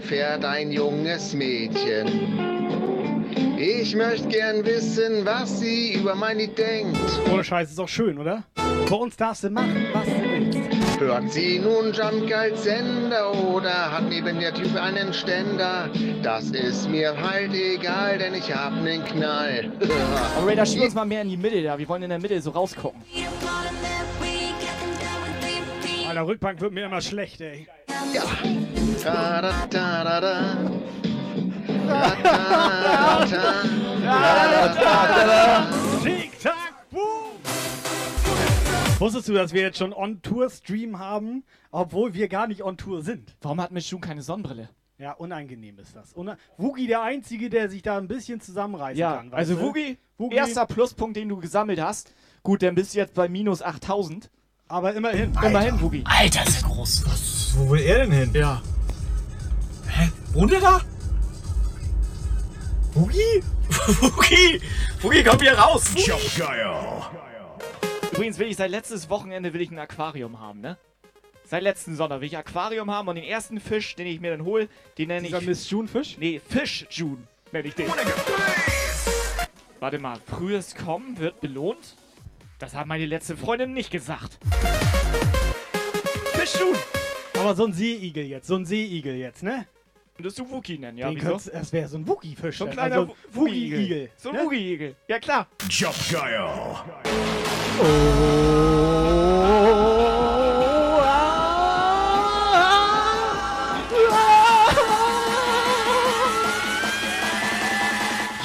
Fährt ein junges Mädchen. Ich möchte gern wissen, was sie über meine denkt. Ohne Scheiß, ist doch schön, oder? Bei uns darfst du machen, was du willst. Hört sie nun Jump als Sender oder hat neben der Typ einen Ständer? Das ist mir halt egal, denn ich hab nen Knall. Aber Raider, schieb uns mal mehr in die Mitte da. Wir wollen in der Mitte so rausgucken. An der Rückbank wird mir immer schlecht, ey. Ja. Ta-da-ta-da-da. Ta-ta-ta. Ta-da-ta-da-da. Tick-Tack, boom! Wusstest du, dass wir jetzt schon On-Tour-Stream haben, obwohl wir gar nicht on-Tour sind? Warum hat Miss June keine Sonnenbrille? Ja, unangenehm ist das. Una Woogie der Einzige, der sich da ein bisschen zusammenreißen Ja, kann. also du? Woogie, Woogie. erster Pluspunkt, den du gesammelt hast. Gut, dann bist du jetzt bei minus 8000. Aber immerhin. Immerhin, Woogie. Alter, ist der groß. Wo will er denn hin? Ja. Wohnt er da? Boogie? Boogie! Boogie, komm hier raus! Guile. Übrigens will ich seit letztes Wochenende will ich ein Aquarium haben, ne? Seit letzten Sonntag will ich Aquarium haben und den ersten Fisch, den ich mir dann hole, den nenne ich... Dieser Miss June-Fisch? Nee, Fisch June nenne ich den. Warte mal, frühes Kommen wird belohnt? Das hat meine letzte Freundin nicht gesagt. Fisch June! Aber so ein Seeigel jetzt, so ein Seeigel jetzt, ne? Könntest du Wookie nennen, ja? Den wieso? könntest- Das wäre so ein Woogie-Fisch. So ein dann. kleiner also. Woogie-Igel. So ein ne? Woogie-Igel. Ja, klar. Jump Guile.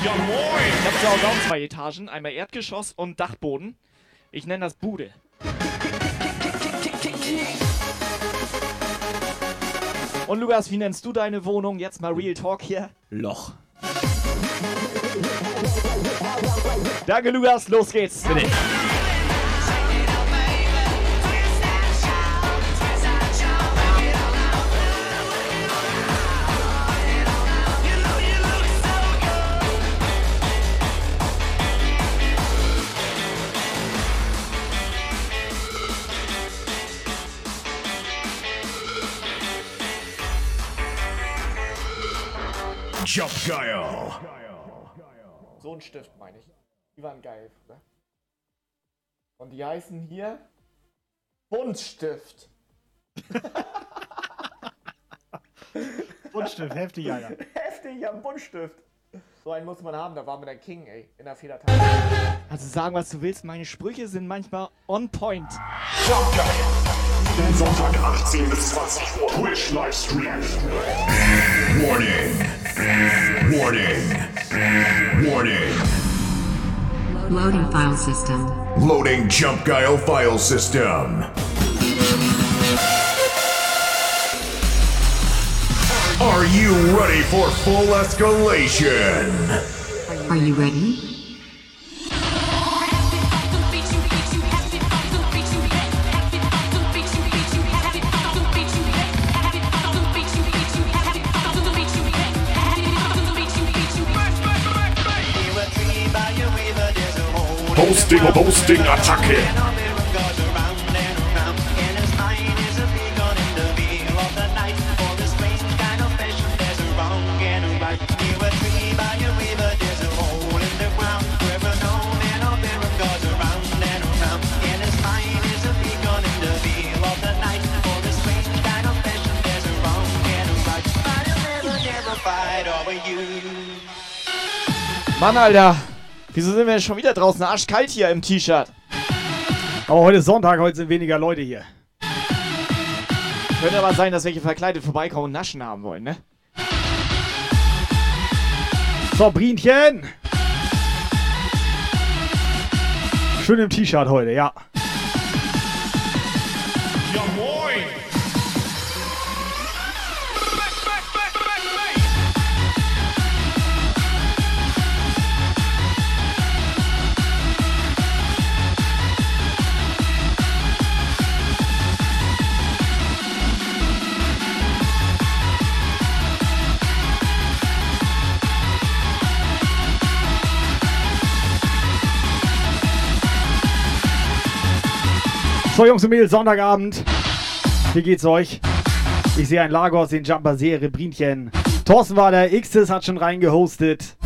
Ja moin. Ich habe Hause auch zwei Etagen, einmal Erdgeschoss und Dachboden. Ich nenne das Bude. Und Lukas, wie nennst du deine Wohnung? Jetzt mal Real Talk hier. Loch. Danke, Lukas. Los geht's. Bitte. Guile. So ein Stift meine ich. Die waren geil, ne? Und die heißen hier Buntstift. Buntstift, heftig, Alter. Heftig, ja, ein Buntstift. So einen muss man haben, da war mir der King, ey, in der Federtasche. Also sagen, was du willst, meine Sprüche sind manchmal on point. Sonntag 18 bis 20 Uhr. Twitch Livestream. Warning. Warning. Warning. Loading file system. Loading Jump Guile file system. Are you ready for full escalation? Are you ready? Hosting, Hosting, Attacke. Mann, Alter. Wieso sind wir denn schon wieder draußen arschkalt hier im T-Shirt? Aber heute ist Sonntag, heute sind weniger Leute hier. Könnte aber sein, dass welche verkleidet vorbeikommen und Naschen haben wollen, ne? So, Brinchen. Schön im T-Shirt heute, ja. Ja So, Jungs und Mädels, Sonntagabend. Wie geht's euch? Ich sehe ein Lagos, den Jumper, sehe Rebrinchen. Thorsten war der, Xs hat schon reingehostet.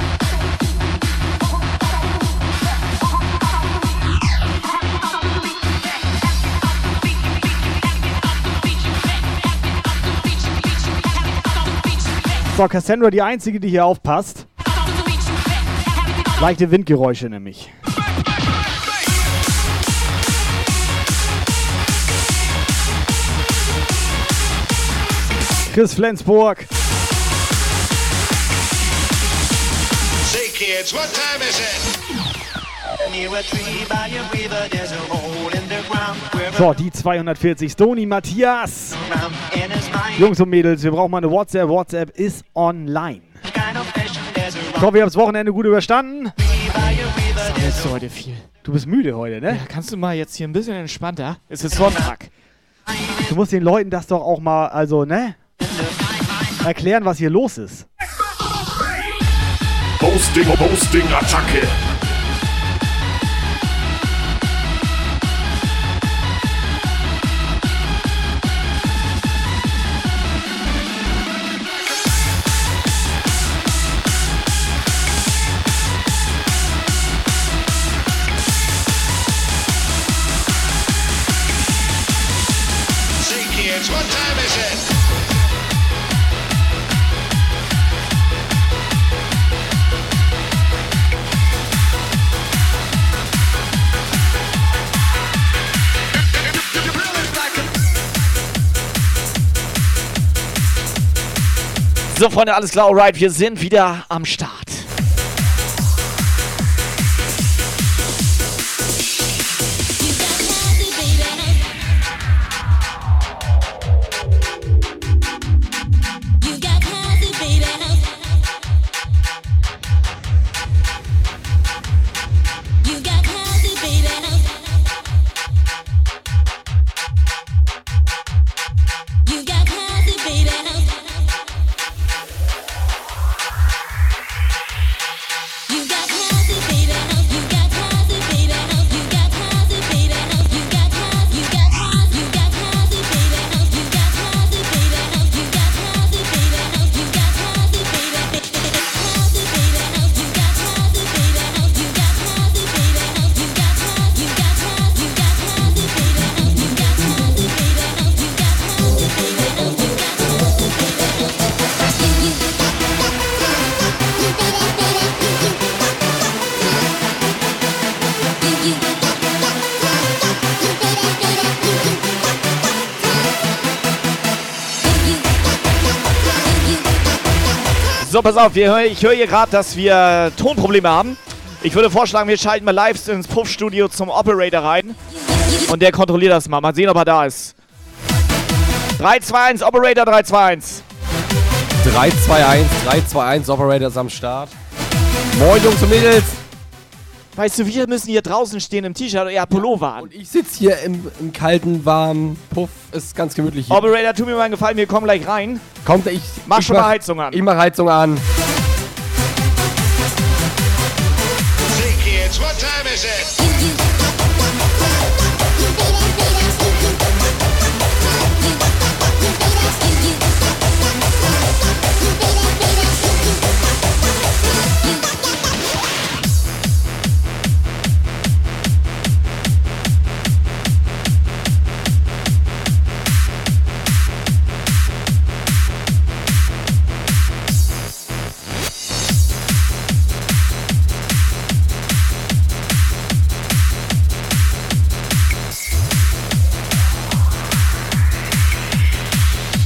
So, Cassandra, die einzige, die hier aufpasst. Leichte Windgeräusche nämlich. Chris Flensburg. Say, kids, what time is it? So, die 240. Stony Matthias. Jungs und Mädels, wir brauchen mal eine WhatsApp. WhatsApp ist online. Ich hoffe, ihr habt das Wochenende gut überstanden. Sammelst du heute viel? Du bist müde heute, ne? Ja, kannst du mal jetzt hier ein bisschen entspannter? Es ist Sonntag. Du musst den Leuten das doch auch mal, also, ne? Erklären, was hier los ist. Hosting, Hosting, Attacke. So, Freunde, alles klar, alright, wir sind wieder am Start. Pass auf, wir ich höre hier gerade, dass wir Tonprobleme haben. Ich würde vorschlagen, wir schalten mal live ins Puffstudio zum Operator rein. Und der kontrolliert das mal. Mal sehen, ob er da ist. 3, 2, 1, Operator 3, 2, 1. 321, 321 Operators am Start. Moin Jungs und Mädels. Weißt du, wir müssen hier draußen stehen im T-Shirt und hat Pullover an. Und ich sitze hier im, im kalten, warmen Puff. Ist ganz gemütlich hier. Operator, tu mir mal einen Gefallen, wir kommen gleich rein. Kommt, ich. Mach ich schon mal Heizung an. Ich mach Heizung an. Say, kids, what time is it?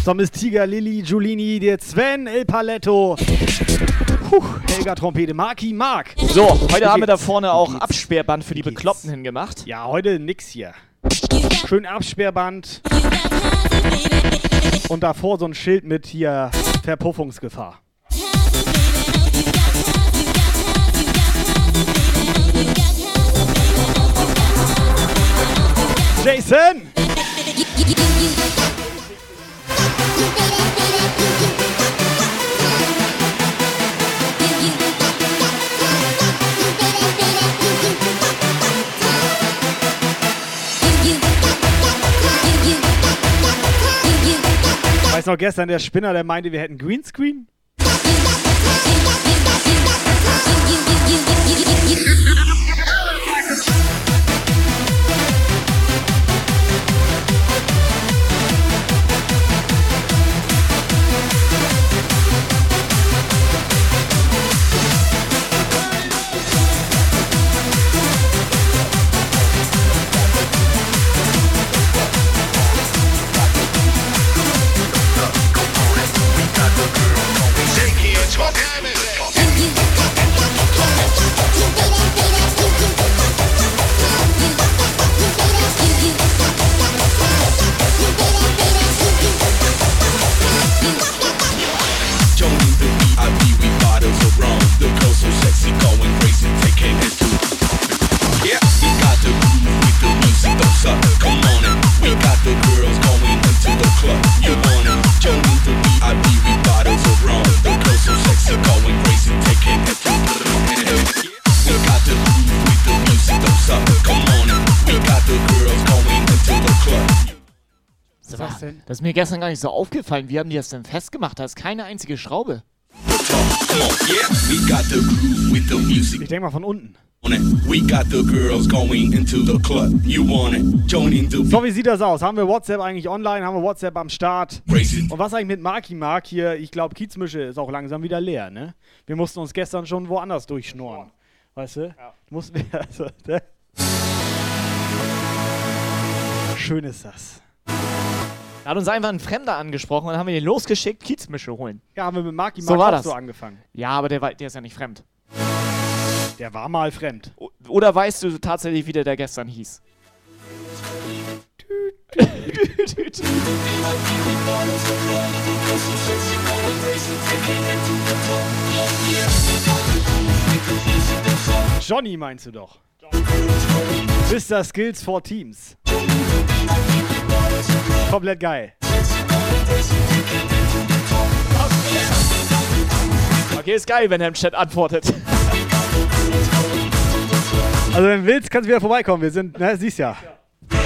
So, Miss Tiger, Lilly, Giulini, der Sven, El Paletto. Puh, Helga Trompete, Marki, Mark. So, heute haben wir da vorne auch? Absperrband für die? Bekloppten hingemacht. Ja, heute nix hier. Schön Absperrband. Und davor so ein Schild mit hier Verpuffungsgefahr. Jason! Weiß noch gestern der Spinner, der meinte, wir hätten Greenscreen. das, ist mir gestern gar nicht so aufgefallen. Wie haben die das denn festgemacht? Da ist keine einzige Schraube. Ich denke mal von unten. on it. We got the girls going into the club. You want it? Joining the So, wie sieht das aus? Haben wir WhatsApp eigentlich online? Haben wir WhatsApp am Start? Und was eigentlich mit Marki Mark hier? Ich glaube, Kiezmische ist auch langsam wieder leer, ne? Wir mussten uns gestern schon woanders durchschnorren. Weißt du? Ja. Mussten wir, also, ne? Schön ist das. Da hat uns einfach ein Fremder angesprochen und dann haben wir den losgeschickt, Kiezmische holen. Ja, haben wir mit Marki So Mark war auch das. so angefangen. Ja, aber der, war, der ist ja nicht fremd. Der war mal fremd. O- Oder weißt du tatsächlich, wie der, der gestern hieß? Johnny meinst du doch. Mr. Skills for Teams. Komplett geil. Okay, ist geil, wenn er im Chat antwortet. Also wenn du willst, kannst du wieder vorbeikommen. Wir sind, ne, siehst ja. We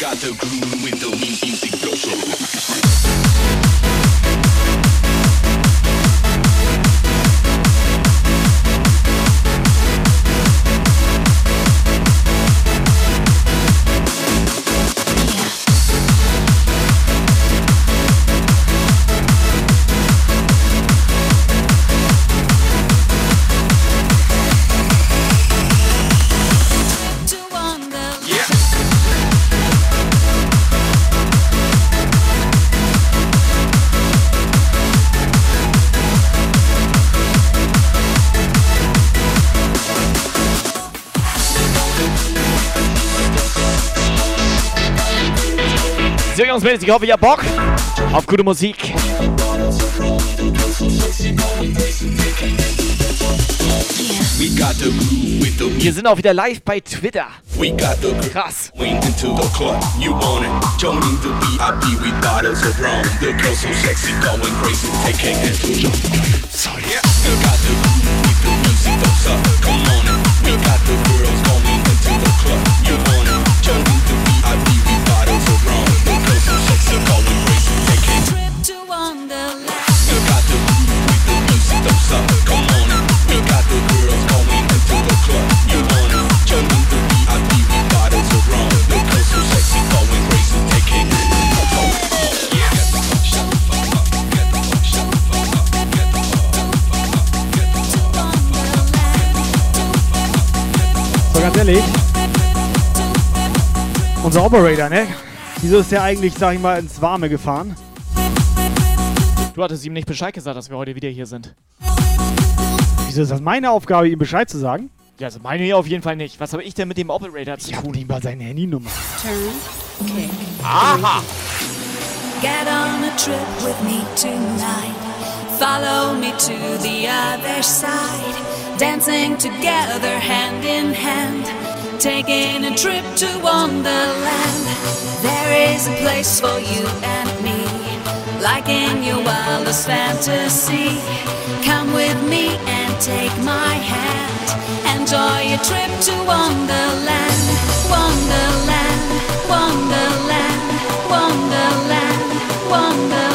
got the groove with the music. Mädels, ich hoffe, ihr habt Bock auf gute Musik. We got the groove with the Wir sind auch wieder live bei Twitter. We got the Krass. going into the club. You want it? Joining the VIP with bottles of rum. The girls so sexy, going crazy, taking it to the Sorry. Yeah. We got the groove with the music. Don't suck. Come on. We got the girls going into the club. You want it? Ehrlich. Unser Operator, ne? Wieso ist der eigentlich, sag ich mal, ins Warme gefahren? Du hattest ihm nicht Bescheid gesagt, dass wir heute wieder hier sind. Wieso ist das meine Aufgabe, ihm Bescheid zu sagen? Ja, also meine hier auf jeden Fall nicht. Was habe ich denn mit dem Operator zu Ich tun? nicht mal seine Handynummer. Aha! Get on a trip with me tonight. Follow me to the other side. dancing together hand in hand, taking a trip to Wonderland. There is a place for you and me, like in your wildest fantasy. Come with me and take my hand, enjoy your trip to Wonderland, Wonderland, Wonderland, Wonderland, Wonderland.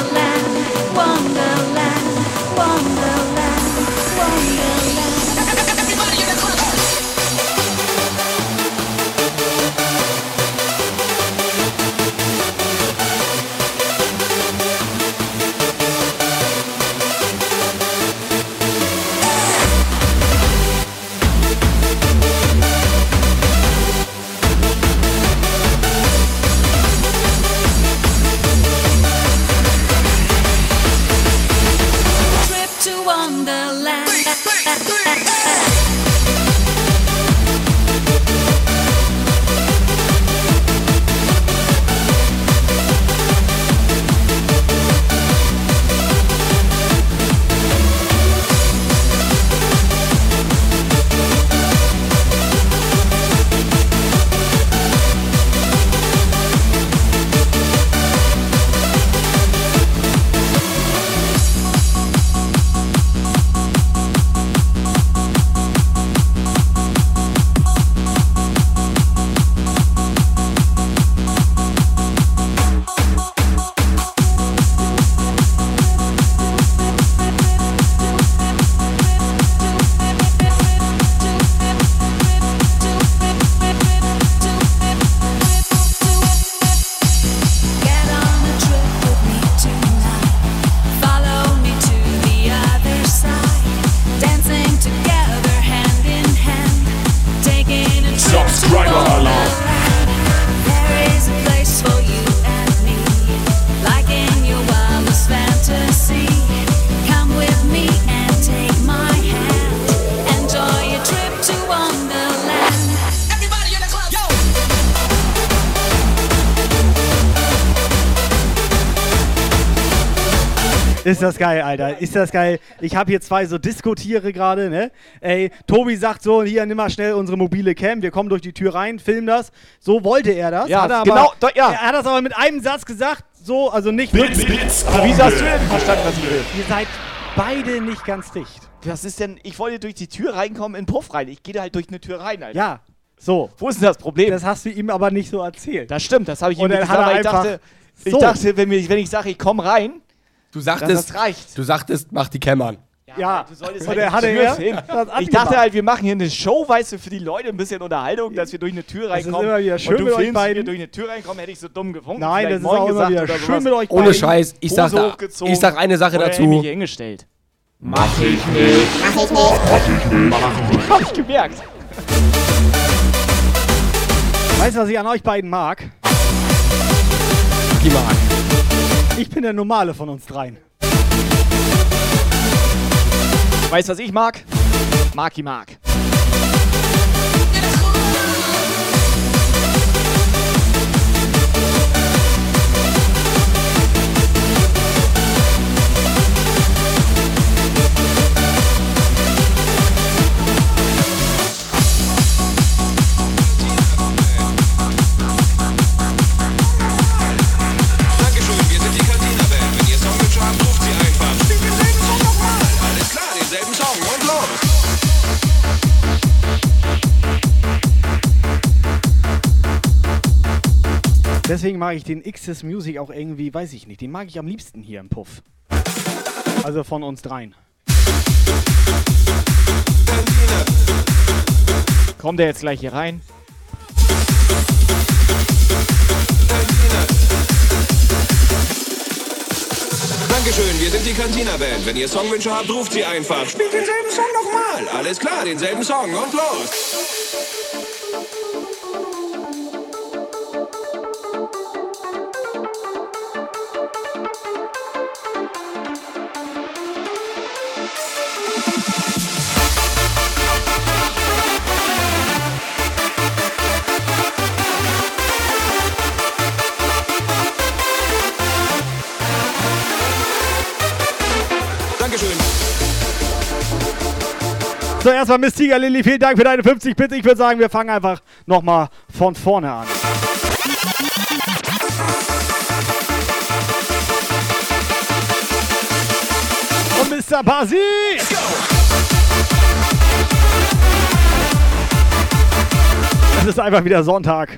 Ist das geil, Alter. Ist das geil. Ich habe hier zwei so Diskutiere gerade, ne? Ey, Tobi sagt so, hier, nimm mal schnell unsere mobile Cam, wir kommen durch die Tür rein, film das. So wollte er das. Ja, hat er genau, aber, doch, ja. Er hat das aber mit einem Satz gesagt, so, also nicht... Blitz, Blitz, Aber wie hast du denn verstanden, was ich will? Ihr seid beide nicht ganz dicht. Was ist denn, ich wollte durch die Tür reinkommen in den Puff rein. Ich gehe da halt durch eine Tür rein, Alter. Ja, so. Wo ist denn das Problem? Das hast du ihm aber nicht so erzählt. Das stimmt, das habe ich ihm Und nicht dann gesagt, hat er aber ich einfach dachte, ich so. dachte wenn, mir, wenn ich sage, ich komme rein, Du sagtest, das reicht. du sagtest, mach die Cam an. Ja, Du solltest und halt er hatte er Ich dachte halt, wir machen hier eine Show, weißt du, für die Leute ein bisschen Unterhaltung, dass wir durch eine Tür Das ist reinkommen. immer wieder schön und du mit euch beiden. wir durch eine Tür reinkommen, hätte ich so dumm gefunden. Nein, das ist auch immer gesagt wieder schön sowas. mit euch Ohne. Scheiß, ich sag, da, ich sag eine Sache dazu. irgendwie hingestellt. Mach ich nicht. Hab ich gemerkt. Weißt du, was ich an euch beiden mag? Die mag. Ich bin der Normale von uns dreien. Weißt du, was ich mag? Marki mag. Deswegen mag ich den X's Music auch irgendwie, weiß ich nicht, den mag ich am liebsten hier im Puff. Also von uns dreien. Kommt der jetzt gleich hier rein? Dankeschön, wir sind die Cantina-Band. Wenn ihr Songwünsche habt, ruft sie einfach. Spielt denselben Song nochmal. Alles klar, denselben Song und los. So, erstmal Miss Tiger Lilly, vielen Dank für deine 50 Bits. Ich würde sagen, wir fangen einfach nochmal von vorne an. Und Mr. Basi! Es ist einfach wieder Sonntag.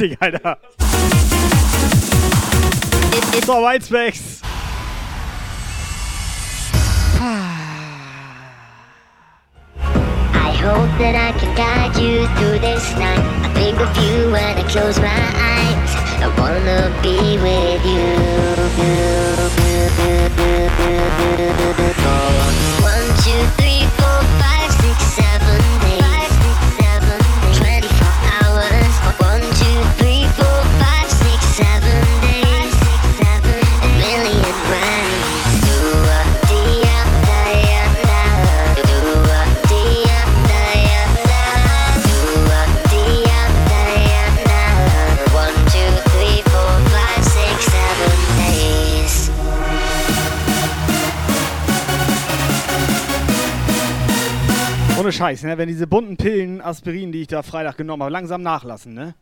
Heftig, Alter. So, Whitespecs. Scheiß, ne? Wenn diese bunten Pillen, Aspirin, die ich da Freitag genommen habe, langsam nachlassen, ne?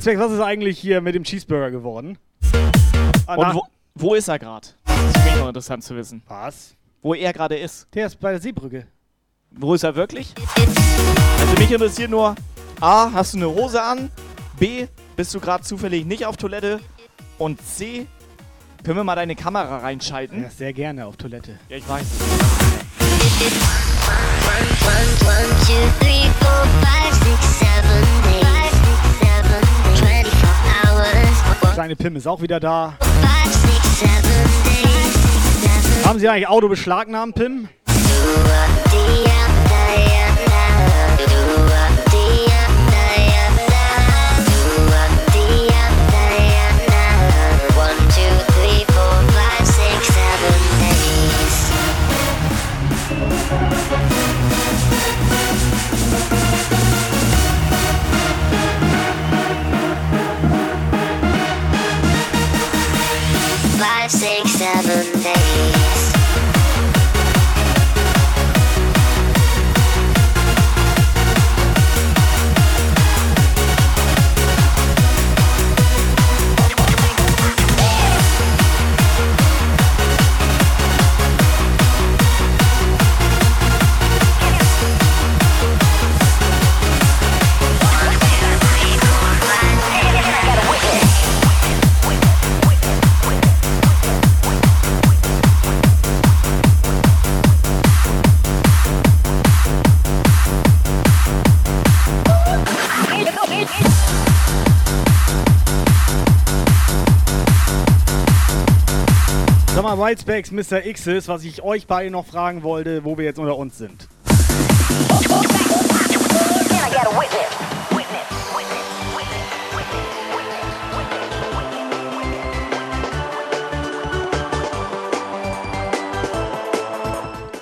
Weizweg, was ist eigentlich hier mit dem Cheeseburger geworden? Ah, Und wo, wo ist er gerade? Das ist noch interessant zu wissen. Was? Wo er gerade ist. Der ist bei der Seebrücke. Wo ist er wirklich? Also mich interessiert nur, A, hast du eine Hose an? B, bist du gerade zufällig nicht auf Toilette? Und C, können wir mal deine Kamera reinschalten? Ja, sehr gerne auf Toilette. Ja, ich weiß. One, one, two, three, four, five, six, seven Kleine Pim ist auch wieder da. Haben Sie eigentlich Auto beschlagnahmt, Pim? Six, seven days. Whitespecs, Mr. X's, was ich euch beide noch fragen wollte, wo wir jetzt unter uns sind.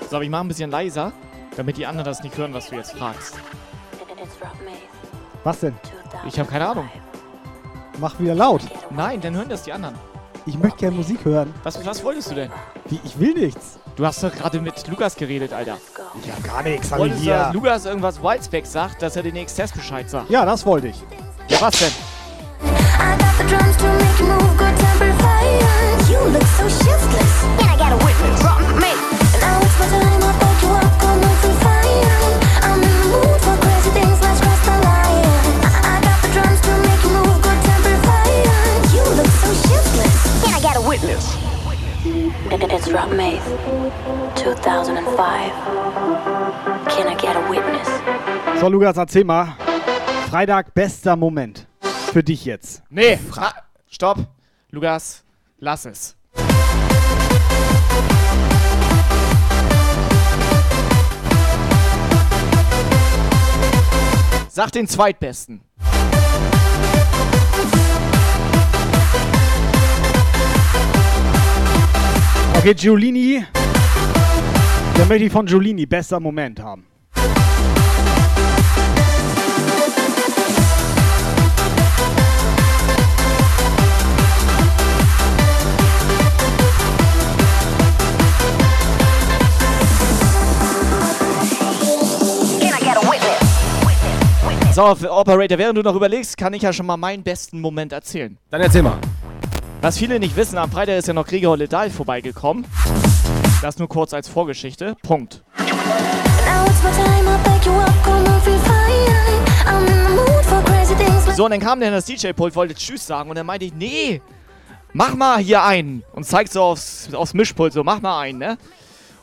So, aber ich mache ein bisschen leiser, damit die anderen das nicht hören, was du jetzt fragst. Was denn? Ich habe keine Ahnung. Mach wieder laut. Nein, dann hören das die anderen. Ich möchte gerne Musik hören. Was, was wolltest du denn? Wie, ich will nichts. Du hast doch gerade mit Lukas geredet, Alter. Ich hab gar nichts, hab ich Wolltest du, hier. dass Lukas irgendwas Whitespeck sagt, dass er den Exzess Bescheid sagt? Ja, das wollte ich. Ja, was denn? the drums to make you move, good temper fire. You look so shiftless. Witness. It's Rob Maith, 2005. Can I get a witness? So, Lukas, erzähl mal. Freitag, bester Moment. Für dich jetzt. Nee, na, stopp. Lukas, lass es. Sag den zweitbesten. Okay, Giulini. Dann möchte ich von Giulini bester Moment haben. So, Operator, während du noch überlegst, kann ich ja schon mal meinen besten Moment erzählen. Dann erzähl mal. Was viele nicht wissen, am Freitag ist ja noch Gregor Ledal vorbeigekommen. Das nur kurz als Vorgeschichte. Punkt. So, und dann kam der in das DJ-Pult, wollte Tschüss sagen und dann meinte ich, nee, mach mal hier einen. Und zeigt so aufs, aufs Mischpult, so, mach mal einen, ne?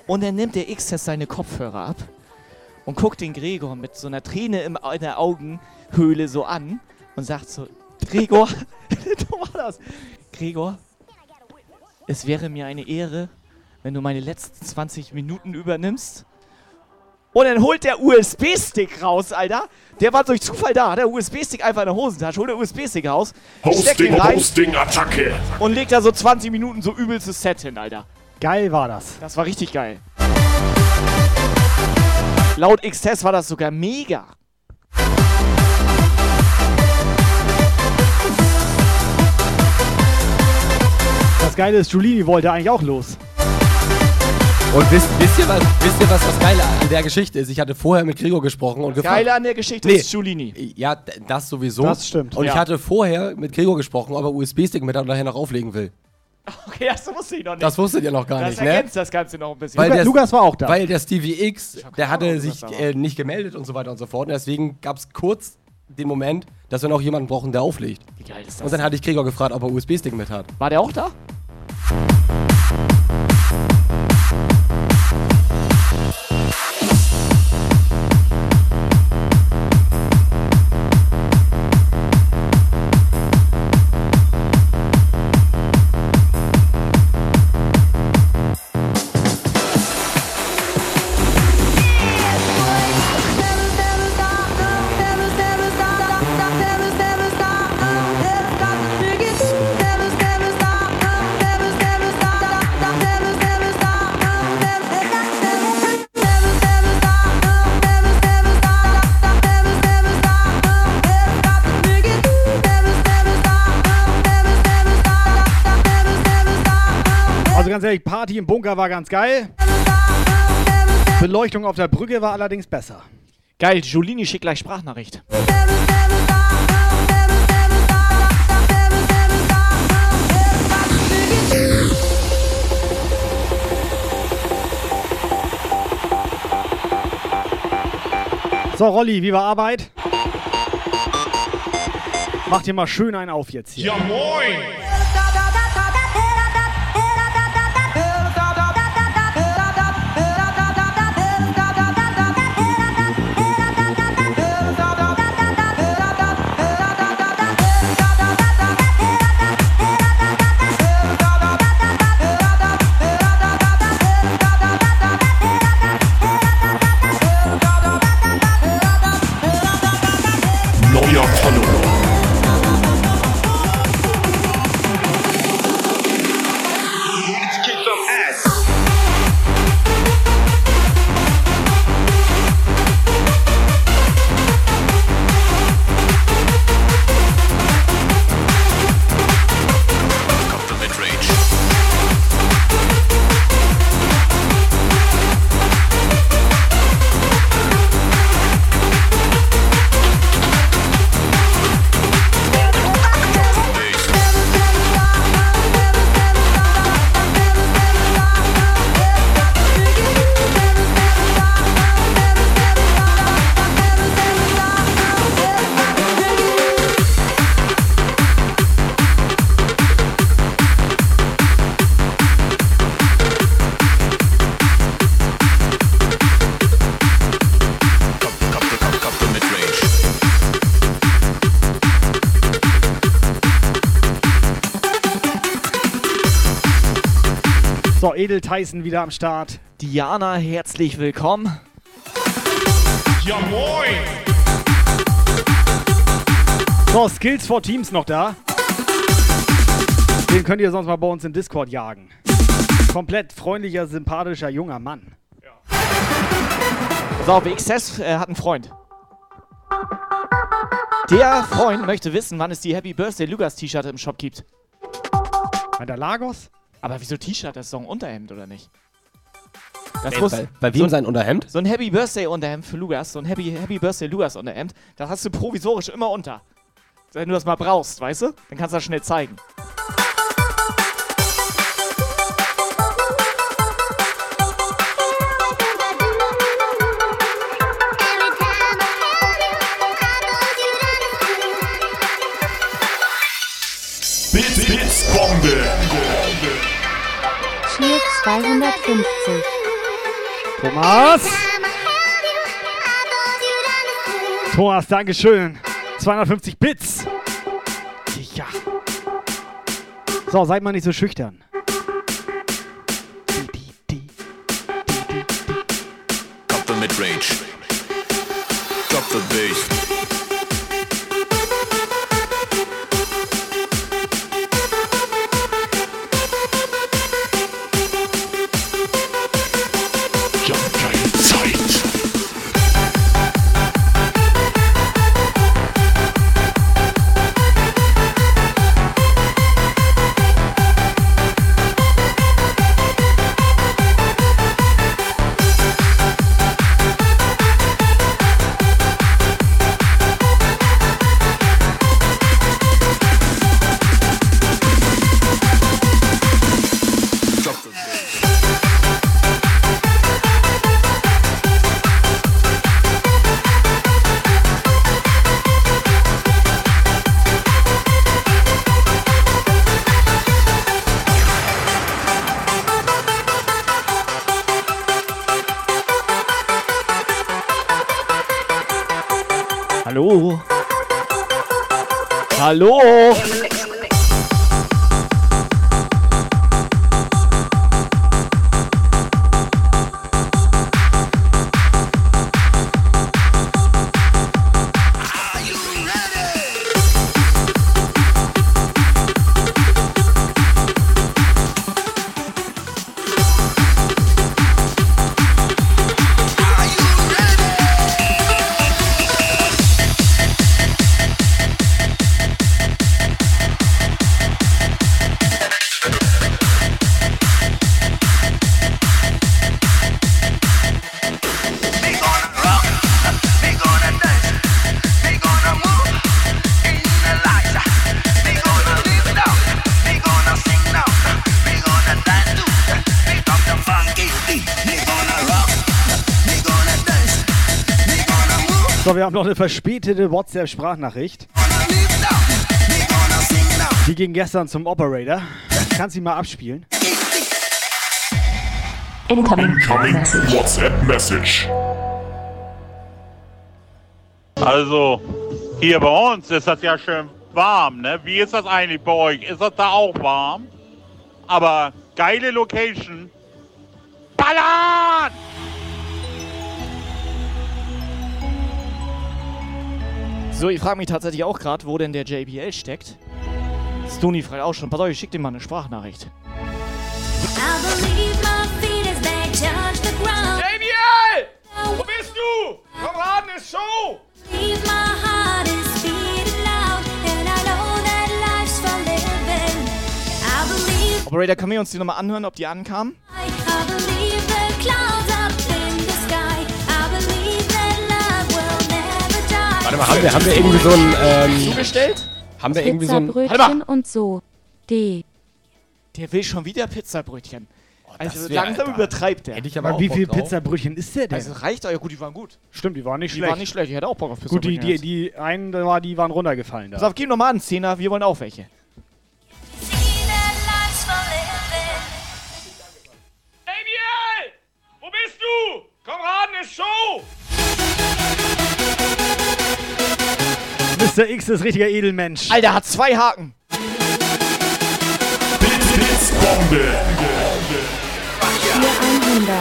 Und dann nimmt der X-Test seine Kopfhörer ab und guckt den Gregor mit so einer Träne im, in der Augenhöhle so an und sagt so, Gregor, du war das. Gregor, es wäre mir eine Ehre, wenn du meine letzten 20 Minuten übernimmst. Und dann holt der USB-Stick raus, Alter. Der war durch Zufall da. Der USB-Stick einfach in der Hosentasche. Holt der USB-Stick raus. Hosting, rein Hosting, Attacke. Und legt da so 20 Minuten so übelstes Set hin, Alter. Geil war das. Das war richtig geil. Laut XTS war das sogar mega. Das Geile ist, Giulini wollte eigentlich auch los. Und wisst, wisst, ihr, was, wisst ihr, was das Geile an der Geschichte ist? Ich hatte vorher mit Gregor gesprochen und gefragt. Geile an der Geschichte ist Giulini. Ja, das sowieso. Das stimmt. Und ich Ja. hatte vorher mit Gregor gesprochen, ob er USB-Stick mit nachher noch auflegen will. Okay, das wusste ich noch nicht. Das wusstet ihr noch gar das nicht, ne? ergänzt das Ganze noch ein bisschen. Weil der, Lukas war auch da. Weil der Stevie X, der hatte Ahnung, sich äh, nicht gemeldet und so weiter und so fort. Und deswegen gab es kurz den Moment, dass wir noch jemanden brauchen, der auflegt. Wie geil ist das? Und dann hatte ich Gregor gefragt, ob er USB-Stick mit hat. War der auch da? Also Party im Bunker war ganz geil. Beleuchtung auf der Brücke war allerdings besser. Geil, Giulini schickt gleich Sprachnachricht. So, Rolli, wie war Arbeit? Mach dir mal schön einen auf jetzt hier. Ja moin! Edel Tyson wieder am Start. Diana, herzlich willkommen. Ja moin! So, Skills for Teams noch da. Den könnt ihr sonst mal bei uns im Discord jagen. komplett freundlicher, sympathischer junger Mann. Pass auf, XS äh, hat einen Freund. Der Freund möchte wissen, wann es die Happy Birthday Lugas T-Shirt im Shop gibt. Bei der Lagos? Aber wieso T-Shirt? Das ist doch ein Unterhemd, oder nicht? Das Bei- muss, bei- bei wem so, sein Unterhemd? So ein Happy Birthday Unterhemd für Lugas, so ein Happy, Happy Birthday Lugas Unterhemd, das hast du provisorisch immer unter. Wenn du das mal brauchst, weißt du? Dann kannst du das schnell zeigen. 250. Thomas! Thomas, Dankeschön. 250 Bits. Ja. So, seid mal nicht so schüchtern. Drop the mid-range. Drop the bass. Wir haben noch eine verspätete WhatsApp-Sprachnachricht. Die ging gestern zum Operator. Kannst du mal abspielen? Incoming WhatsApp Message. Also, hier bei uns ist das ja schön warm, ne? Wie ist das eigentlich bei euch? Ist das da auch warm? Aber geile Location. Ballern! So, ich frage mich tatsächlich auch gerade, wo denn der JBL steckt. Stony fragt auch schon. Pass auf, ich schick dir mal eine Sprachnachricht. JBL! Wo bist du? Komm ran, ist Show! Operator, können wir uns die nochmal anhören, ob die ankamen? Warte mal, haben wir, haben wir irgendwie so ein. Ähm, Zugestellt? Haben wir irgendwie so ein. Pizzabrötchen und so. D. Der will schon wieder Pizzabrötchen. Also das wär- langsam Alter. übertreibt der. Hätte ich aber auch wie Bock viel drauf. Pizzabrötchen ist der denn? Also reicht doch, ja gut, die waren gut. Stimmt, die waren nicht Die schlecht. waren nicht schlecht, ich hätte auch Bock auf Gut, die, Pizzabrötchen. die, jetzt. die einen, da war, die waren runtergefallen da. Pass auf, gib nochmal einen Zehner, wir wollen auch welche. JBL! Wo bist du? Komm ran, ist Show! Mr. X ist richtiger Edelmensch. Alter, hat zwei Haken. Bits, Bits, Bombe. 4100.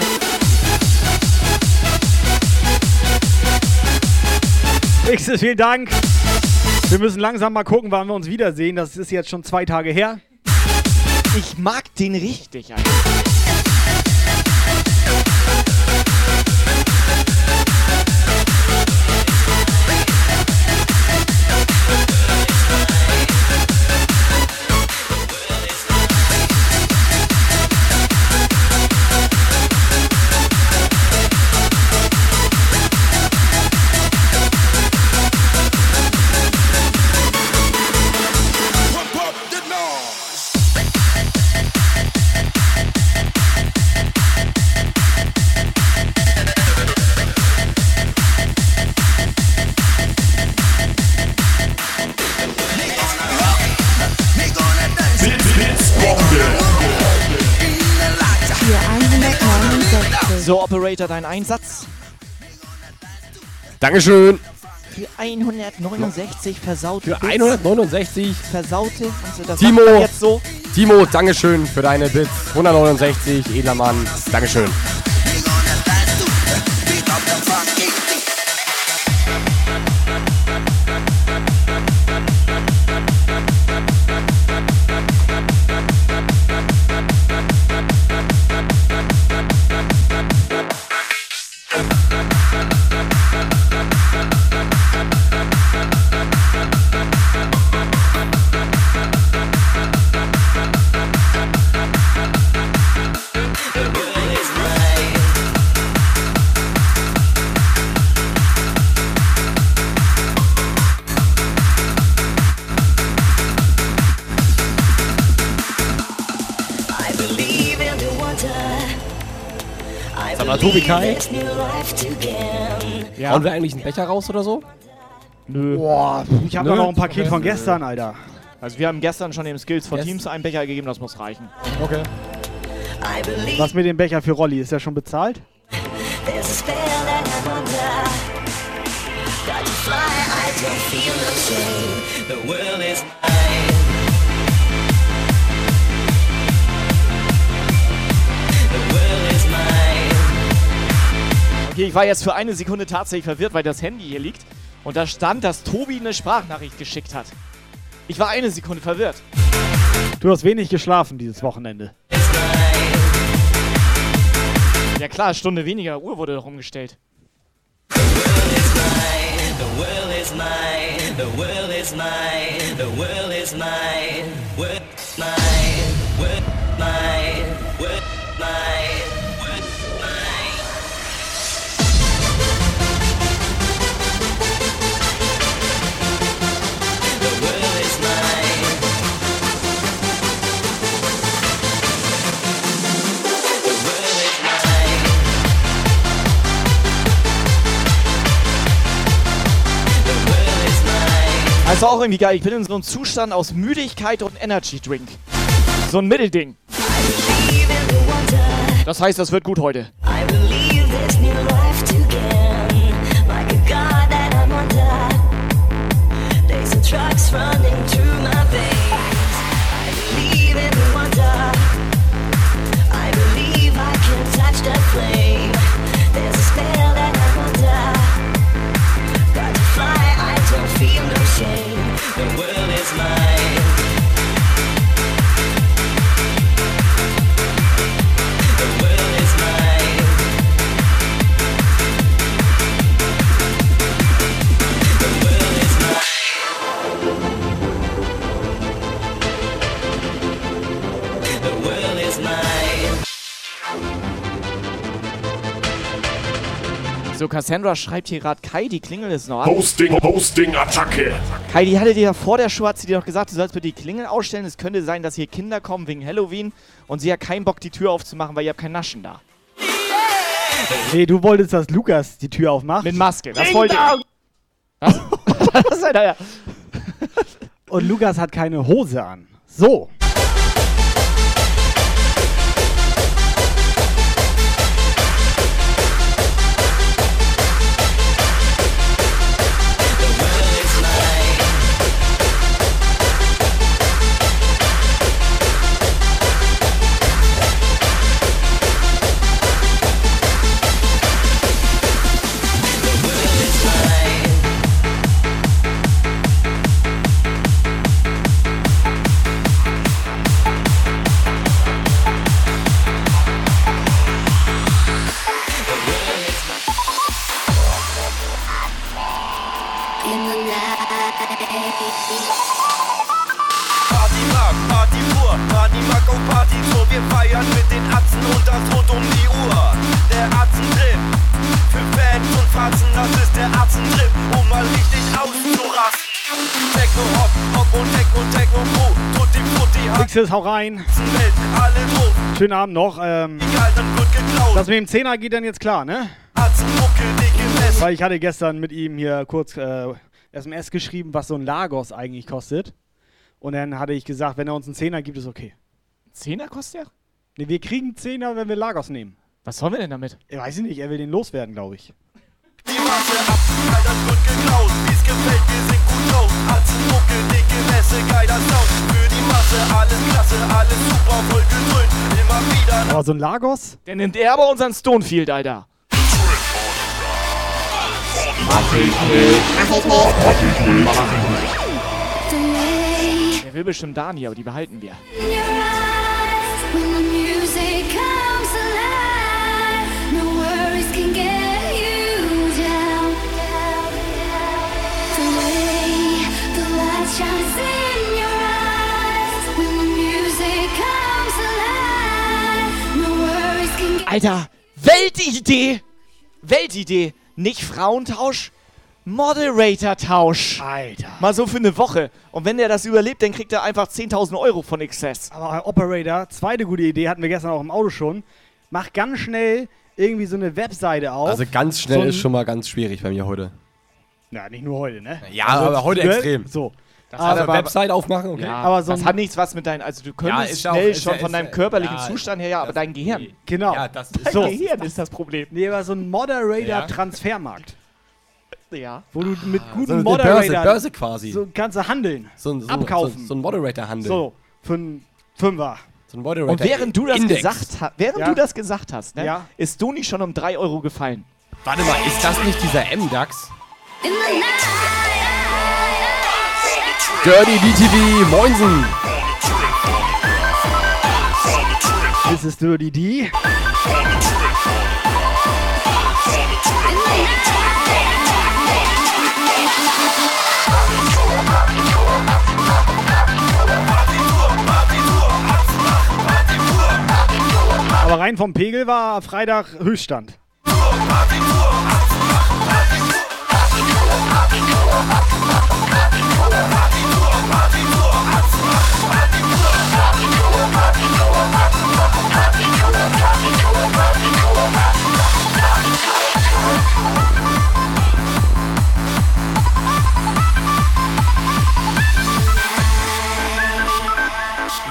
X ist vielen Dank. Wir müssen langsam mal gucken, wann wir uns wiedersehen. Das ist jetzt schon zwei Tage her. Ich mag den richtig, Alter. So, Operator, dein Einsatz. Dankeschön. Für 169 versaute Für Bits. 169. Versaute. Und so, das Timo, jetzt so. Timo, Dankeschön für deine Bits. 169, edler Mann. Dankeschön. Tobi Kai. Ja. Hauen wir eigentlich einen Becher raus oder so? Nö. Boah, ich habe noch ein Paket Okay. von gestern, Alter. Also wir haben gestern schon dem Skills for Yes. Teams einen Becher gegeben, das muss reichen. Okay. Was mit dem Becher für Rolli? Ist der schon bezahlt? There's Okay, ich war jetzt für eine Sekunde tatsächlich verwirrt, weil das Handy hier liegt. Und da stand, dass Tobi eine Sprachnachricht geschickt hat. Ich war eine Sekunde verwirrt. Du hast wenig geschlafen dieses Wochenende. Ja klar, Stunde weniger Uhr wurde doch umgestellt. The world is mine. The world is mine. The world is mine. World mine. Also auch irgendwie geil. Ich bin in so einem Zustand aus Müdigkeit und Energy Drink. So ein Mittelding. Das heißt, das wird gut heute. I believe this So, Cassandra schreibt hier gerade, Kai, die Klingel ist noch an. Hosting, Hosting, Attacke. Kai, die hatte dir ja vor der Show, hat sie dir doch gesagt, du sollst bitte die Klingel ausstellen. Es könnte sein, dass hier Kinder kommen wegen Halloween und sie hat keinen Bock, die Tür aufzumachen, weil ihr habt kein Naschen da. Nee, du wolltest, dass Lukas die Tür aufmacht. Mit Maske, das wollte ich. Was? Was ist denn da? ja? Und Lukas hat keine Hose an. So. Party Mark, Party pur, Party Mark auf Party Tour. Wir feiern mit den Atzen und das rund um die Uhr. Der Atzentrip, für Fans und Fratzen, das ist der Atzentrip, um mal richtig auszurasten. Techno, Hop, Hop und Techno, Techno, Pro, Tutti Frutti, Mixes, hau rein. Welt, alle Schönen Abend noch. Ähm, dann wird geklaut. das mit dem Zehner geht dann jetzt klar, ne? Atzenmucke, dicke Mess. Weil ich hatte gestern mit ihm hier kurz äh, SMS geschrieben, was so ein Lagos eigentlich kostet. Und dann hatte ich gesagt, wenn er uns einen Zehner gibt, ist okay. Zehner kostet der? Ne, wir kriegen einen Zehner, wenn wir Lagos nehmen. Was sollen wir denn damit? Ich weiß ich nicht, er will den loswerden, glaube ich. Die Masse ab, das wird geklaut. Wie's gefällt, wir sind gut drauf. Atzen, Mucke, dicke Messe, geiler Sound. Für die Masse, alles klasse, alles super, voll gedröhnt. Immer wieder Aber so ein Lagos? Der nimmt er aber unseren Stonefield, Alter. Mach ich nicht. Mach ich nicht. Mach ich nicht. Mach ich nicht. Der will bestimmt Dani, aber die behalten wir. Alter, Weltidee! Weltidee! Nicht Frauentausch, Moderator-Tausch. Alter. Mal so für eine Woche. Und wenn der das überlebt, dann kriegt er einfach 10.000 Euro von Excess. Aber Operator, zweite gute Idee, hatten wir gestern auch im Auto schon. Mach ganz schnell irgendwie so eine Webseite auf. Also ganz schnell so ist schon mal ganz schwierig bei mir heute. Ja, nicht nur heute, ne? Ja, aber heute ne? extrem. So. Das heißt, aber, aber Website aufmachen, okay. Ja, aber so das hat nichts was mit deinem, also du könntest ja auch- schnell ist schon ja- von deinem körperlichen ja, Zustand her, ja, aber dein Gehirn. Genau. Ja, das Dein ist So. Gehirn ist das Problem. Nee, aber so ein. Moderator-Transfermarkt. Ja. Wo du mit so guten eine Moderator Börse, Börse quasi. so kannst du handeln. So ein, so, abkaufen. So, so ein Moderator-Handel. So, für einen Fünfer. So ein Moderator Und während du das Index. gesagt hast, während Ja. du das gesagt hast, ne, Ja. ist Doni schon um 3 Euro gefallen. Warte mal, ist das nicht dieser M-DAX? in the night. Dirty DTV, Moinsen. This is Dirty D. Aber rein vom Pegel war Freitag Höchststand.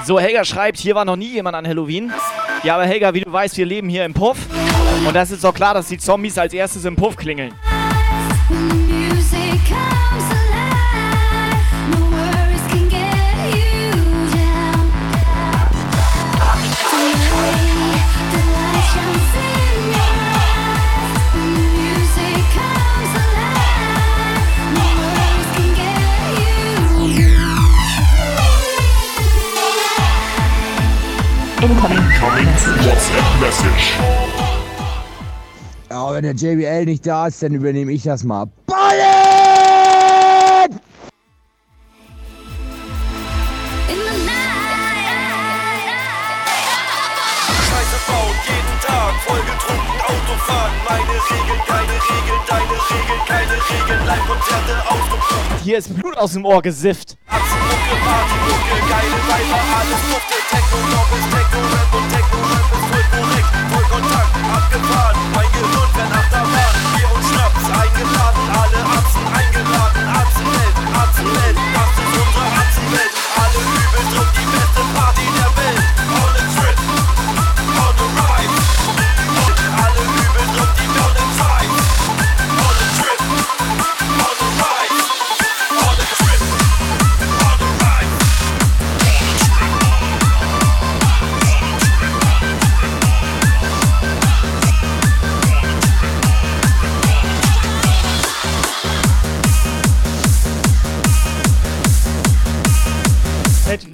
So, Helga schreibt, hier war noch nie jemand an Halloween. Ja, aber Helga, wie du weißt, wir leben hier im Puff. Und das ist doch klar, dass die Zombies als erstes im Puff klingeln. Music comes WhatsApp Message. Ja, wenn der JBL nicht da ist, dann übernehme ich das mal. Ballen! Scheiße bauen, jeden Tag, vollgetrunken Autofahren. Meine Regeln, keine Regeln, deine Regeln, keine Regeln. Live-Konzerte ausgebucht. Hier ist Blut aus dem Ohr gesifft. Mucke, Partymucke, geile Weiber, alles dufte. Techno, Rock ist Techno-Rap und Techno-Rap ist voll korrekt. Vollkontakt, abgefahren, mein Gehirn fährt Achterbahn. Bier und Schnaps, eingeladen, alle Atzen eingeladen. Atzenwelt, Atzenwelt, Atzenwelt.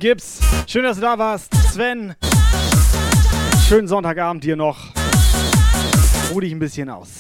Gibbs, schön, dass du da warst. Sven, schönen Sonntagabend dir noch. Ruh dich ein bisschen aus.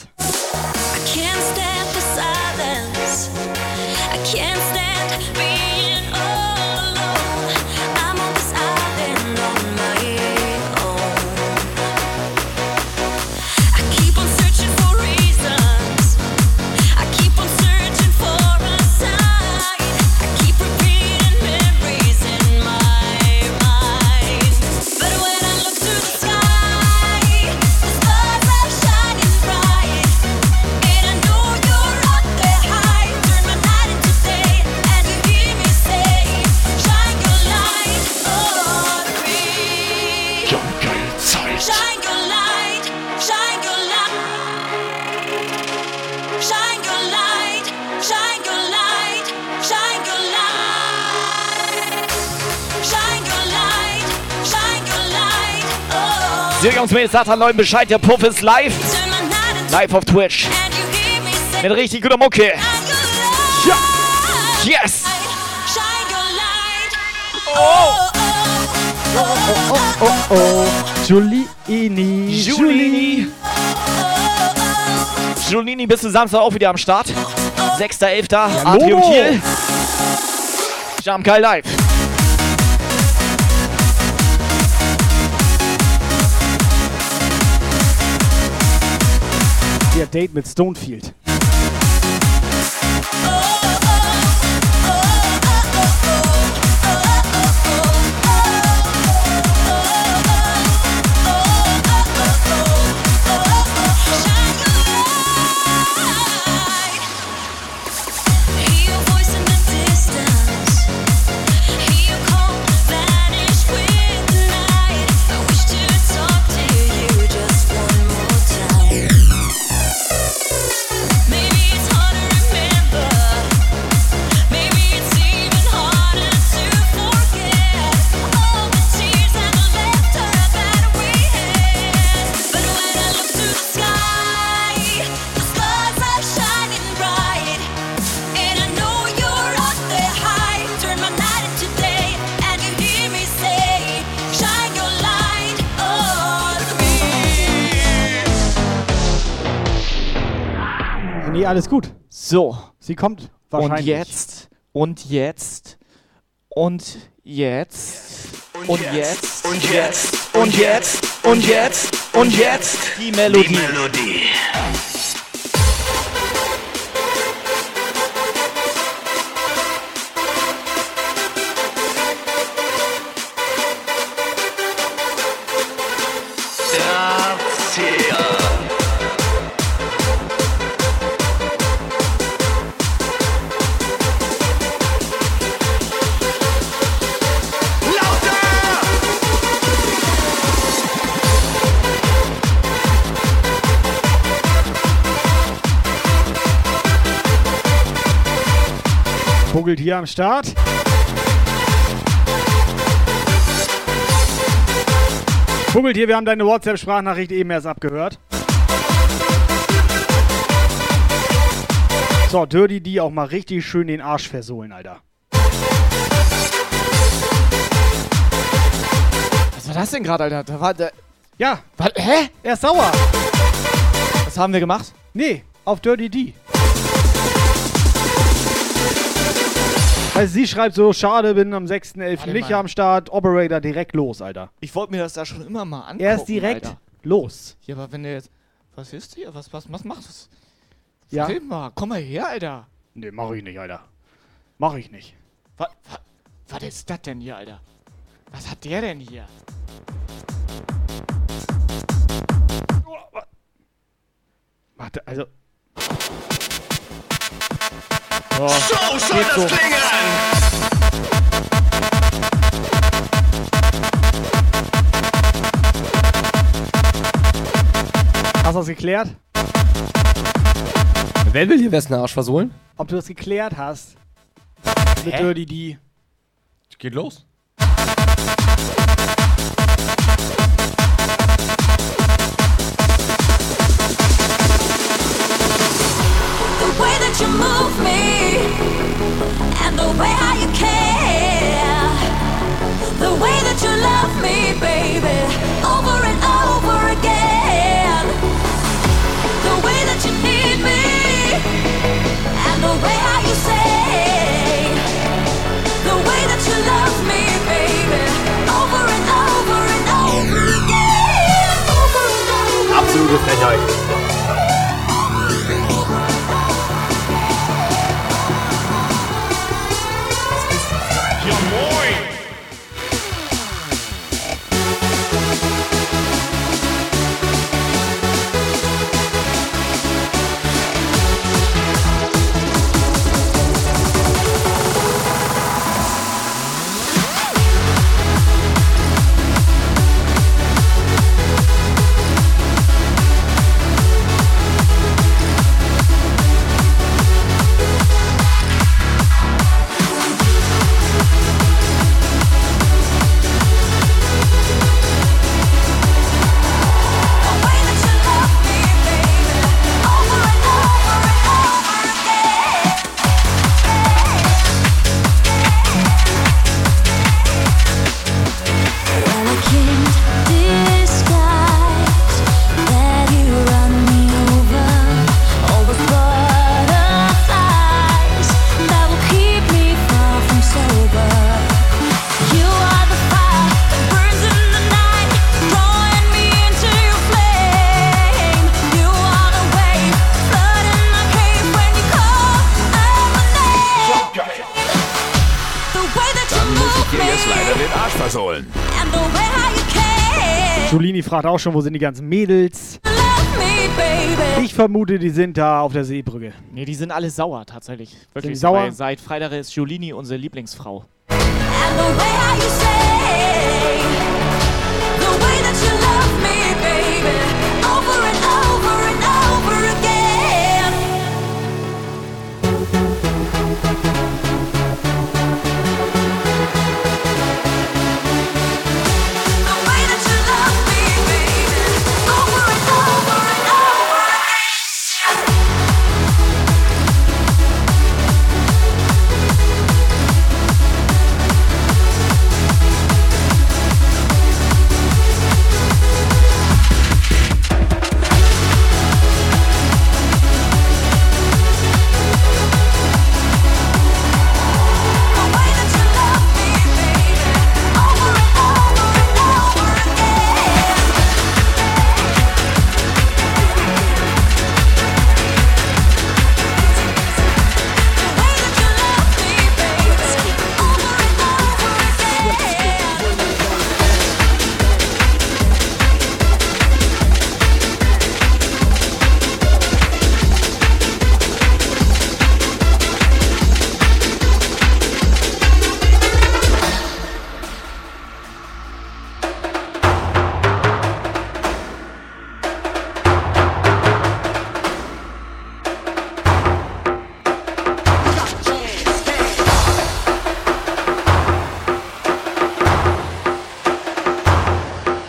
Jungs, sagt an Leuten Bescheid, der Puff ist live. Live auf Twitch. Mit richtig guter Mucke. Ja. Yes! Oh, oh, oh, oh. Giuliini. Giulini. Giulini bist du Samstag auch wieder am Start. 6.11. Adri und Logo. Thiel. Jam Kai live. Date mit Stonefield. Alles gut. So. Sie kommt Und wahrscheinlich. jetzt. Und jetzt. Und jetzt. Und jetzt. Und jetzt. Und jetzt. Und jetzt. Und jetzt. Die Melodie. Die Melodie. Vogelt hier am Start. Vogelt hier, wir haben deine WhatsApp-Sprachnachricht eben erst abgehört. So, Dirty die auch mal richtig schön den Arsch versohlen, Alter. Was war das denn gerade, Alter? Da war der. Ja. Was, hä? Er ist sauer. Was haben wir gemacht? Nee, auf Dirty D. Also sie schreibt so, schade, bin am 6.11. Warte nicht mal. am Start. Operator direkt los, Alter. Ich wollte mir das da schon immer mal angucken. Er ist direkt Alter. los. Ja, aber wenn der jetzt. Was ist hier? Was, was, was macht das? Ja. Film mal, komm mal her, Alter. Nee, mach ich nicht, Alter. Mach ich nicht. Was, was, was ist das denn hier, Alter? Was hat der denn hier? Warte, also. Oh, So soll das so. klingen! Hast du das geklärt? Wer will hier wessen Arsch versohlen? Ob du das geklärt hast? Mit? Dirty D. Geht los. And the way how you care, the way that you love me, baby, over and over again, the way that you need me, and the way how you say, the way that you love me, baby, over and over and over again. Absolute Frechheit. Fragt auch schon, wo sind die ganzen Mädels? Ich vermute, die sind da auf der Seebrücke. Nee, die sind alle sauer tatsächlich. Wirklich die sauer? Weil Seit Freitag ist Giolini unsere Lieblingsfrau. And the way how you say.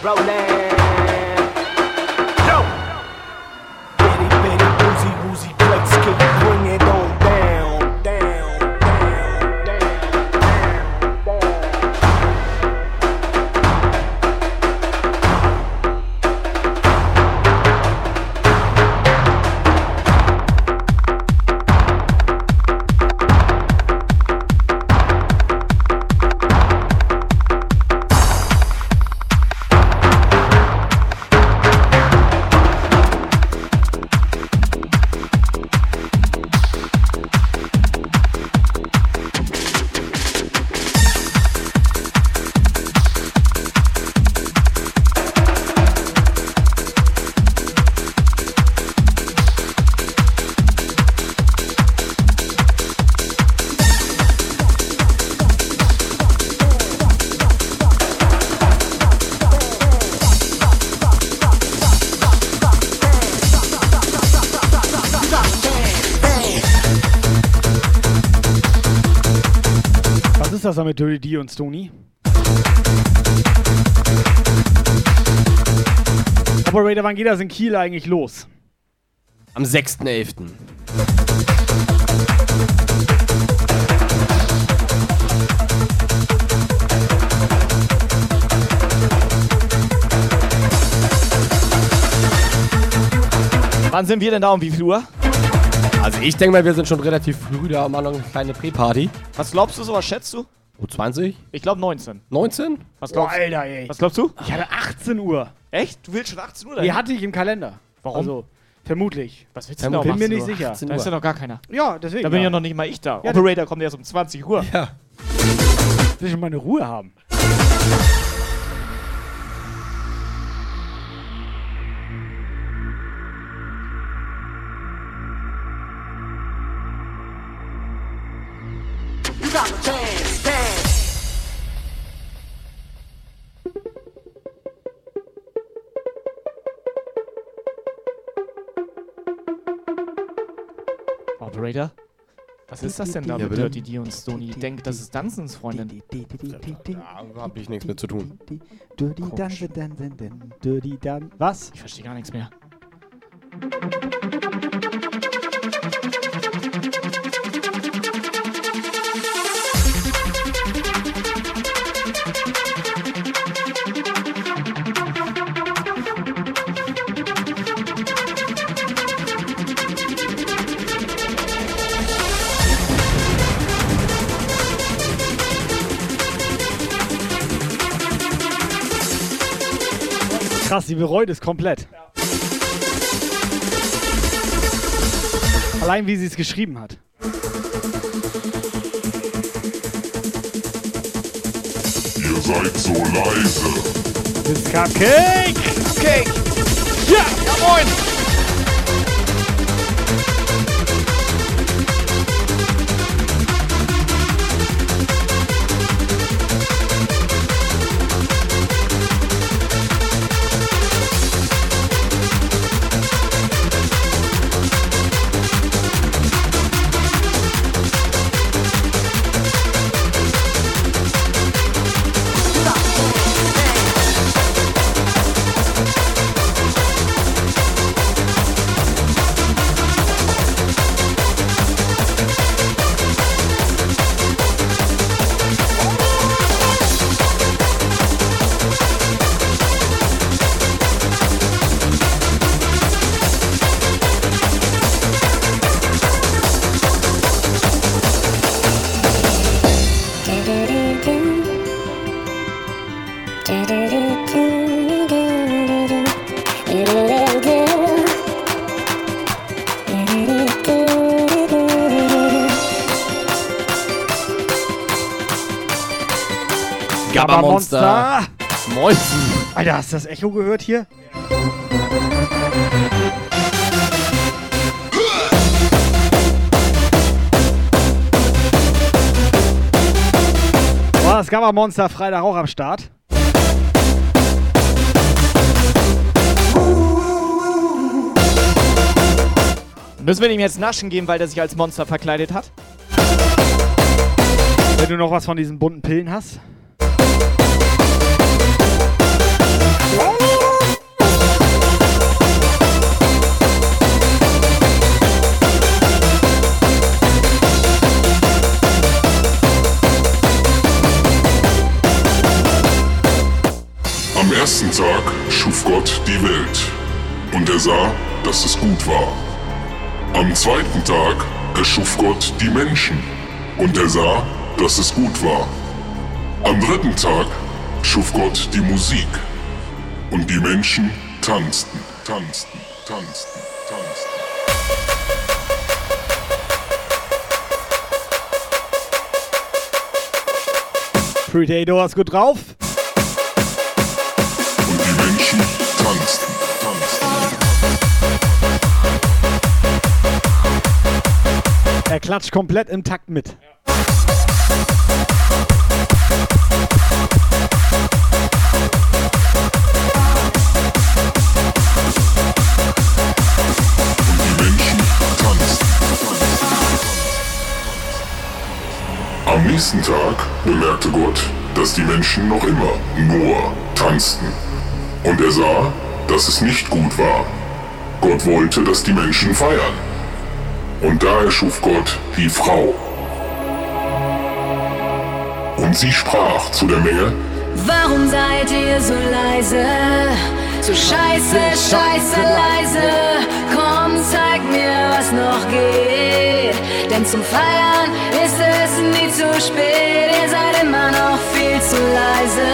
Was das da mit Dirty D und Stony? Operator, wann geht das in Kiel eigentlich los? Am 6.11. Wann sind wir denn da um wie viel Uhr? Also ich denke mal, wir sind schon relativ früh da, machen noch eine kleine Prä-Party. Was glaubst du, so was schätzt du? Oh, 20? Ich glaube 19. 19? Was glaubst, Boah, Alter, ey. was glaubst du? Ich hatte 18 Uhr. Echt? Du willst schon 18 Uhr Die hatte ich im Kalender. Warum? Also, vermutlich. Was willst du denn bin um mir 18 nicht Uhr? sicher. 18 Da ist ja noch gar keiner. Ja, deswegen. Da bin ja ja noch nicht mal ich da. Ja, Operator kommt erst um 20 Uhr. Ja. will schon mal eine Ruhe haben. Was ist das denn da mit? Dirty D und Stony? Denkt, das ist Dunsons Freundin. Da hab ich nichts mit zu tun. Dirty Dun, Dun, Dun, Dun, Dirty Dun. Was? Ich verstehe gar nichts mehr. Krass, sie bereut es komplett. Allein wie sie es geschrieben hat. Ihr seid so leise. It's Cupcake! Cupcake! Ja! Ja, moin! Alter, hast du das Echo gehört hier? War das Gamma-Monster Freitag auch am Start? Müssen wir ihm jetzt naschen geben, weil der sich als Monster verkleidet hat? Wenn du noch was von diesen bunten Pillen hast? Schuf Gott die Welt und er sah, dass es gut war. Am zweiten Tag erschuf Gott die Menschen und er sah, dass es gut war. Am dritten Tag schuf Gott die Musik und die Menschen tanzten, tanzten, tanzten, tanzten. Predator ist gut drauf. Er klatscht komplett im Takt mit. Tanzten. Am nächsten Tag bemerkte Gott, dass die Menschen noch immer nur tanzten. Und er sah, dass es nicht gut war. Gott wollte, dass die Menschen feiern. Und da erschuf Gott die Frau. Und sie sprach zu der Menge, Warum seid ihr so leise? So scheiße, scheiße leise. Komm, zeig mir, was noch geht. Denn zum Feiern ist es nie zu spät. Ihr seid immer noch viel zu leise.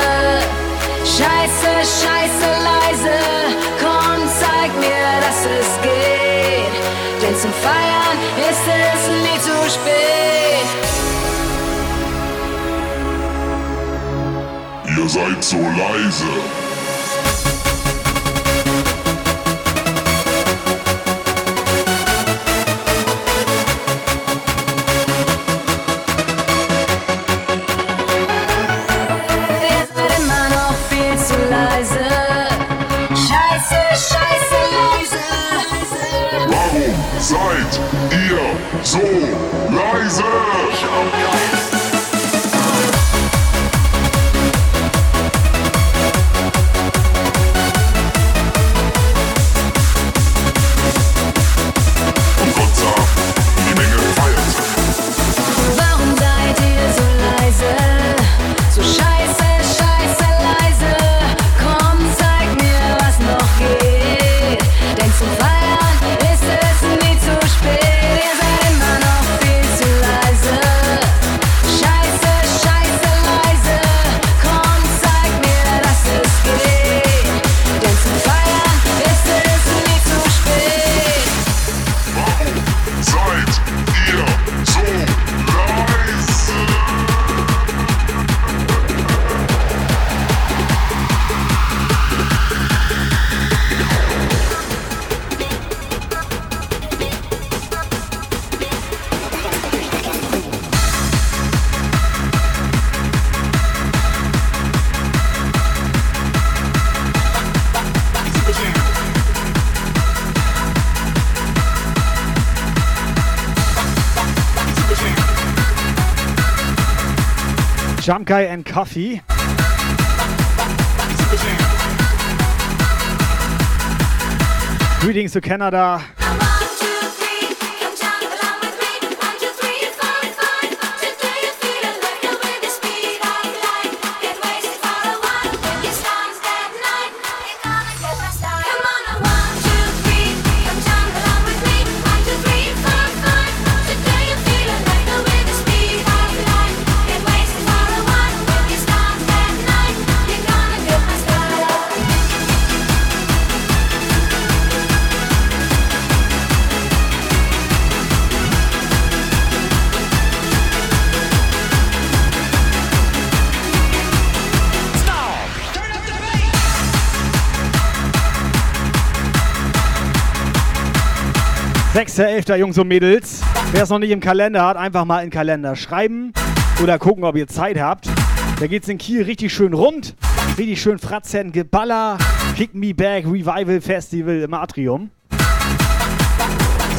Scheiße, scheiße leise. Komm, zeig mir, dass es geht. Zum Feiern ist es nie zu spät. ihr seid so leise. Seid ihr so leise? Jump Guy and Coffee. Greetings to Canada. Sechster, elfter Jungs und Mädels. Wer es noch nicht im Kalender hat, einfach mal in den Kalender schreiben oder gucken, ob ihr Zeit habt. Da geht's in Kiel richtig schön rund. Richtig schön Fratzen, Geballer, Kick Me Back, Revival Festival im Atrium.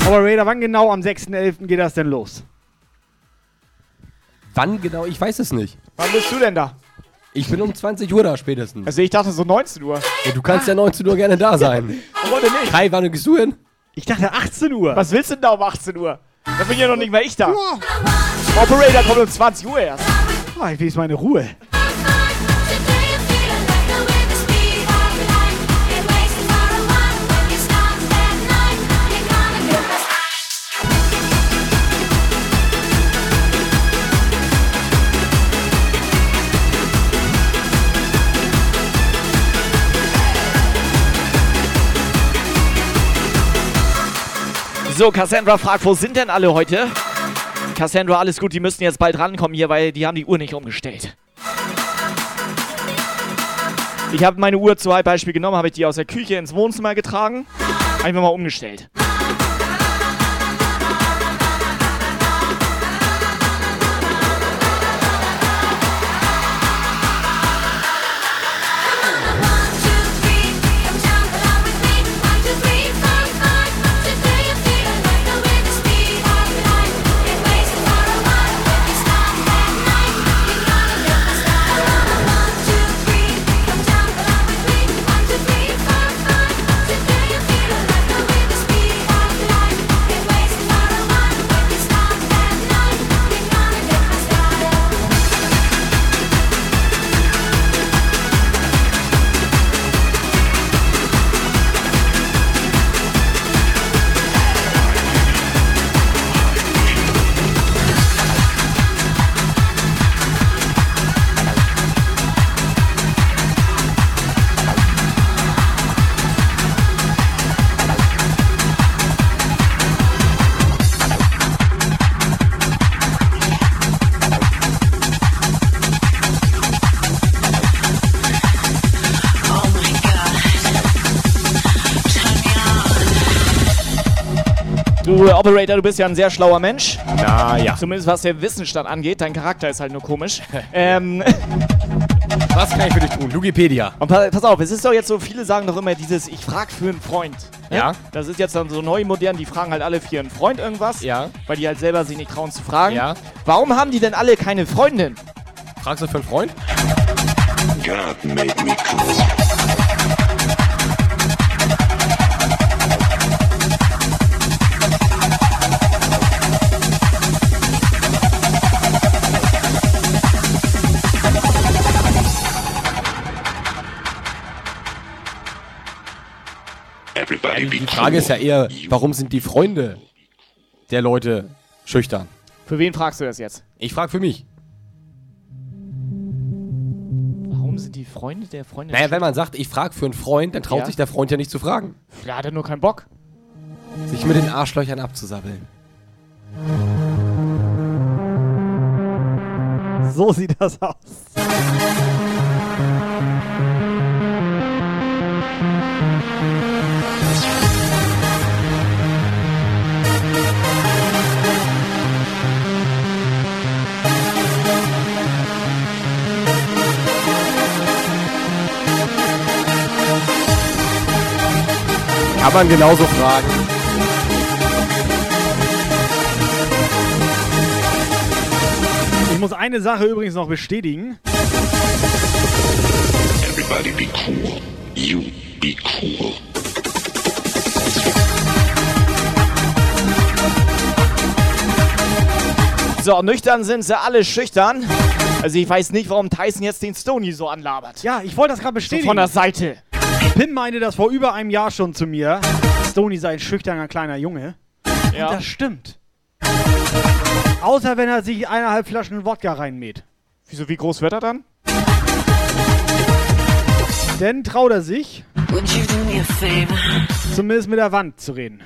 Aber Raider, wann genau am 6.11. geht das denn los? Wann genau? Ich weiß es nicht. Wann bist du denn da? Ich bin um 20 Uhr da spätestens. Also ich dachte so 19 Uhr. Ja, du kannst ja 19 Uhr gerne da sein. Warum nicht? Kai, wann gehst du hin? Ich dachte 18 Uhr. Was willst du denn da um 18 Uhr? Da bin ja noch nicht mal ich da. Operator kommt um 20 Uhr erst. Oh, ich will meine Ruhe. So, Cassandra fragt, wo sind denn alle heute? Cassandra, alles gut, die müssen jetzt bald rankommen hier, weil die haben die Uhr nicht umgestellt. Ich habe meine Uhr zu Beispiel genommen, habe ich die aus der Küche ins Wohnzimmer getragen, einfach mal umgestellt. Operator, du bist ja ein sehr schlauer Mensch. Na ja. Zumindest was der Wissensstand angeht. Dein Charakter ist halt nur komisch. ähm, Was kann ich für dich tun? Lugipedia. und pa pass auf, es ist doch jetzt so, viele sagen doch immer dieses, ich frag für einen Freund. ne? Ja. Das ist jetzt dann so neu modern, die fragen halt alle für ihren Freund irgendwas. Ja. Weil die halt selber sich nicht trauen zu fragen. Ja. Warum haben die denn alle keine Freundin? Fragst du für einen Freund? God made me cool. Everybody be Die Frage ist ja eher, warum sind die Freunde der Leute schüchtern? Für wen fragst du das jetzt? Ich frage für mich. Warum sind die Freunde der Freundin? Naja, wenn man sagt, ich frage für einen Freund, dann traut Ja. sich der Freund ja nicht zu fragen. Da hat er nur keinen Bock. Sich mit den Arschlöchern abzusabbeln. So sieht das aus. Kann man genauso fragen. Ich muss eine Sache übrigens noch bestätigen. Everybody be cool. You be cool. So, nüchtern sind sie alle schüchtern. Also ich weiß nicht, warum Tyson jetzt den Stony so anlabert. Ja, ich wollte das gerade So bestätigen. von der Seite. Pim meinte das vor über einem Jahr schon zu mir. Stony sei ein schüchterner kleiner Junge. Ja. Und das stimmt. Außer wenn er sich eineinhalb Flaschen Wodka reinmäht. Wieso, wie groß wird er dann? Denn traut er sich, zumindest mit der Wand zu reden.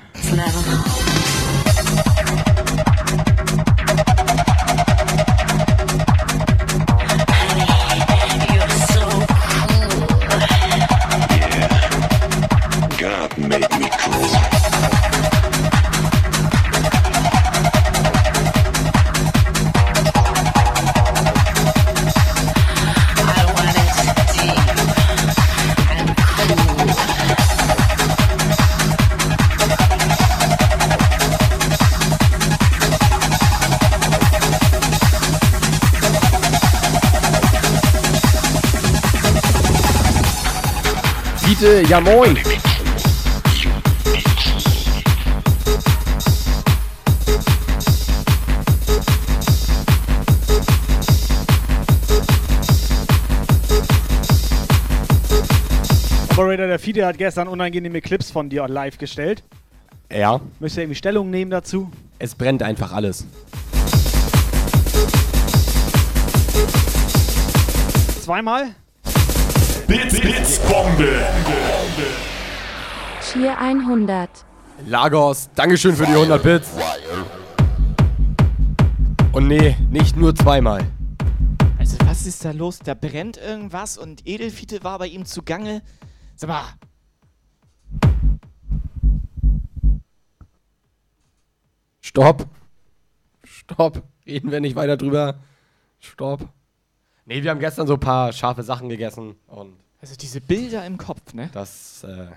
Ja moin. Operator, der Fide hat gestern unangenehme Clips von dir live gestellt. Ja, Möchtest du irgendwie Stellung nehmen dazu? es brennt einfach alles. Zweimal? Bits, Bits, Bombe. Cheer 100. Lagos, Dankeschön für die 100 Bits. Und nee, nicht nur zweimal. Also was ist da los? Da brennt irgendwas und Edelfiete war bei ihm zugange. Sag mal, Stopp. Stopp. Reden wir nicht weiter drüber. Stopp. Nee, wir haben gestern so ein paar scharfe Sachen gegessen und also diese Bilder im Kopf, ne? das äh,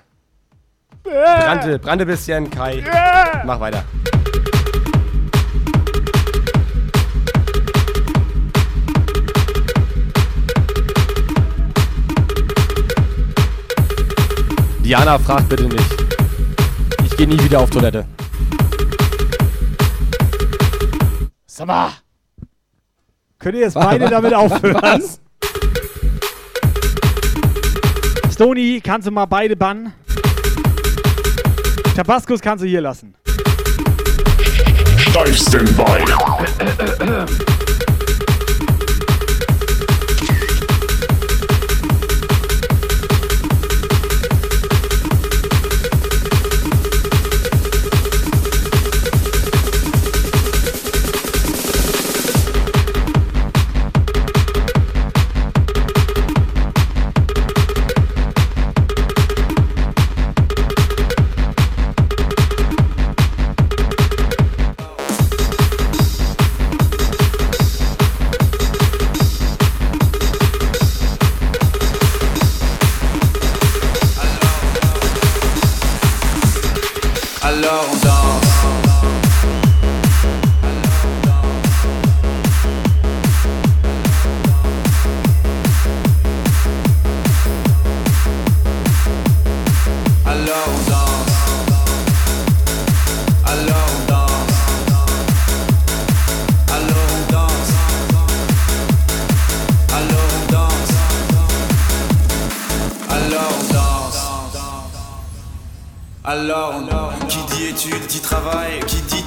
brannte, brannte bisschen. Kai, mach weiter. Diana fragt bitte nicht. Ich gehe nie wieder auf Toilette. Sag mal, Könnt ihr jetzt beide damit aufhören? Was? Stony, kannst du mal beide bannen? Tabaskus kannst du hier lassen. Steifsten Bein.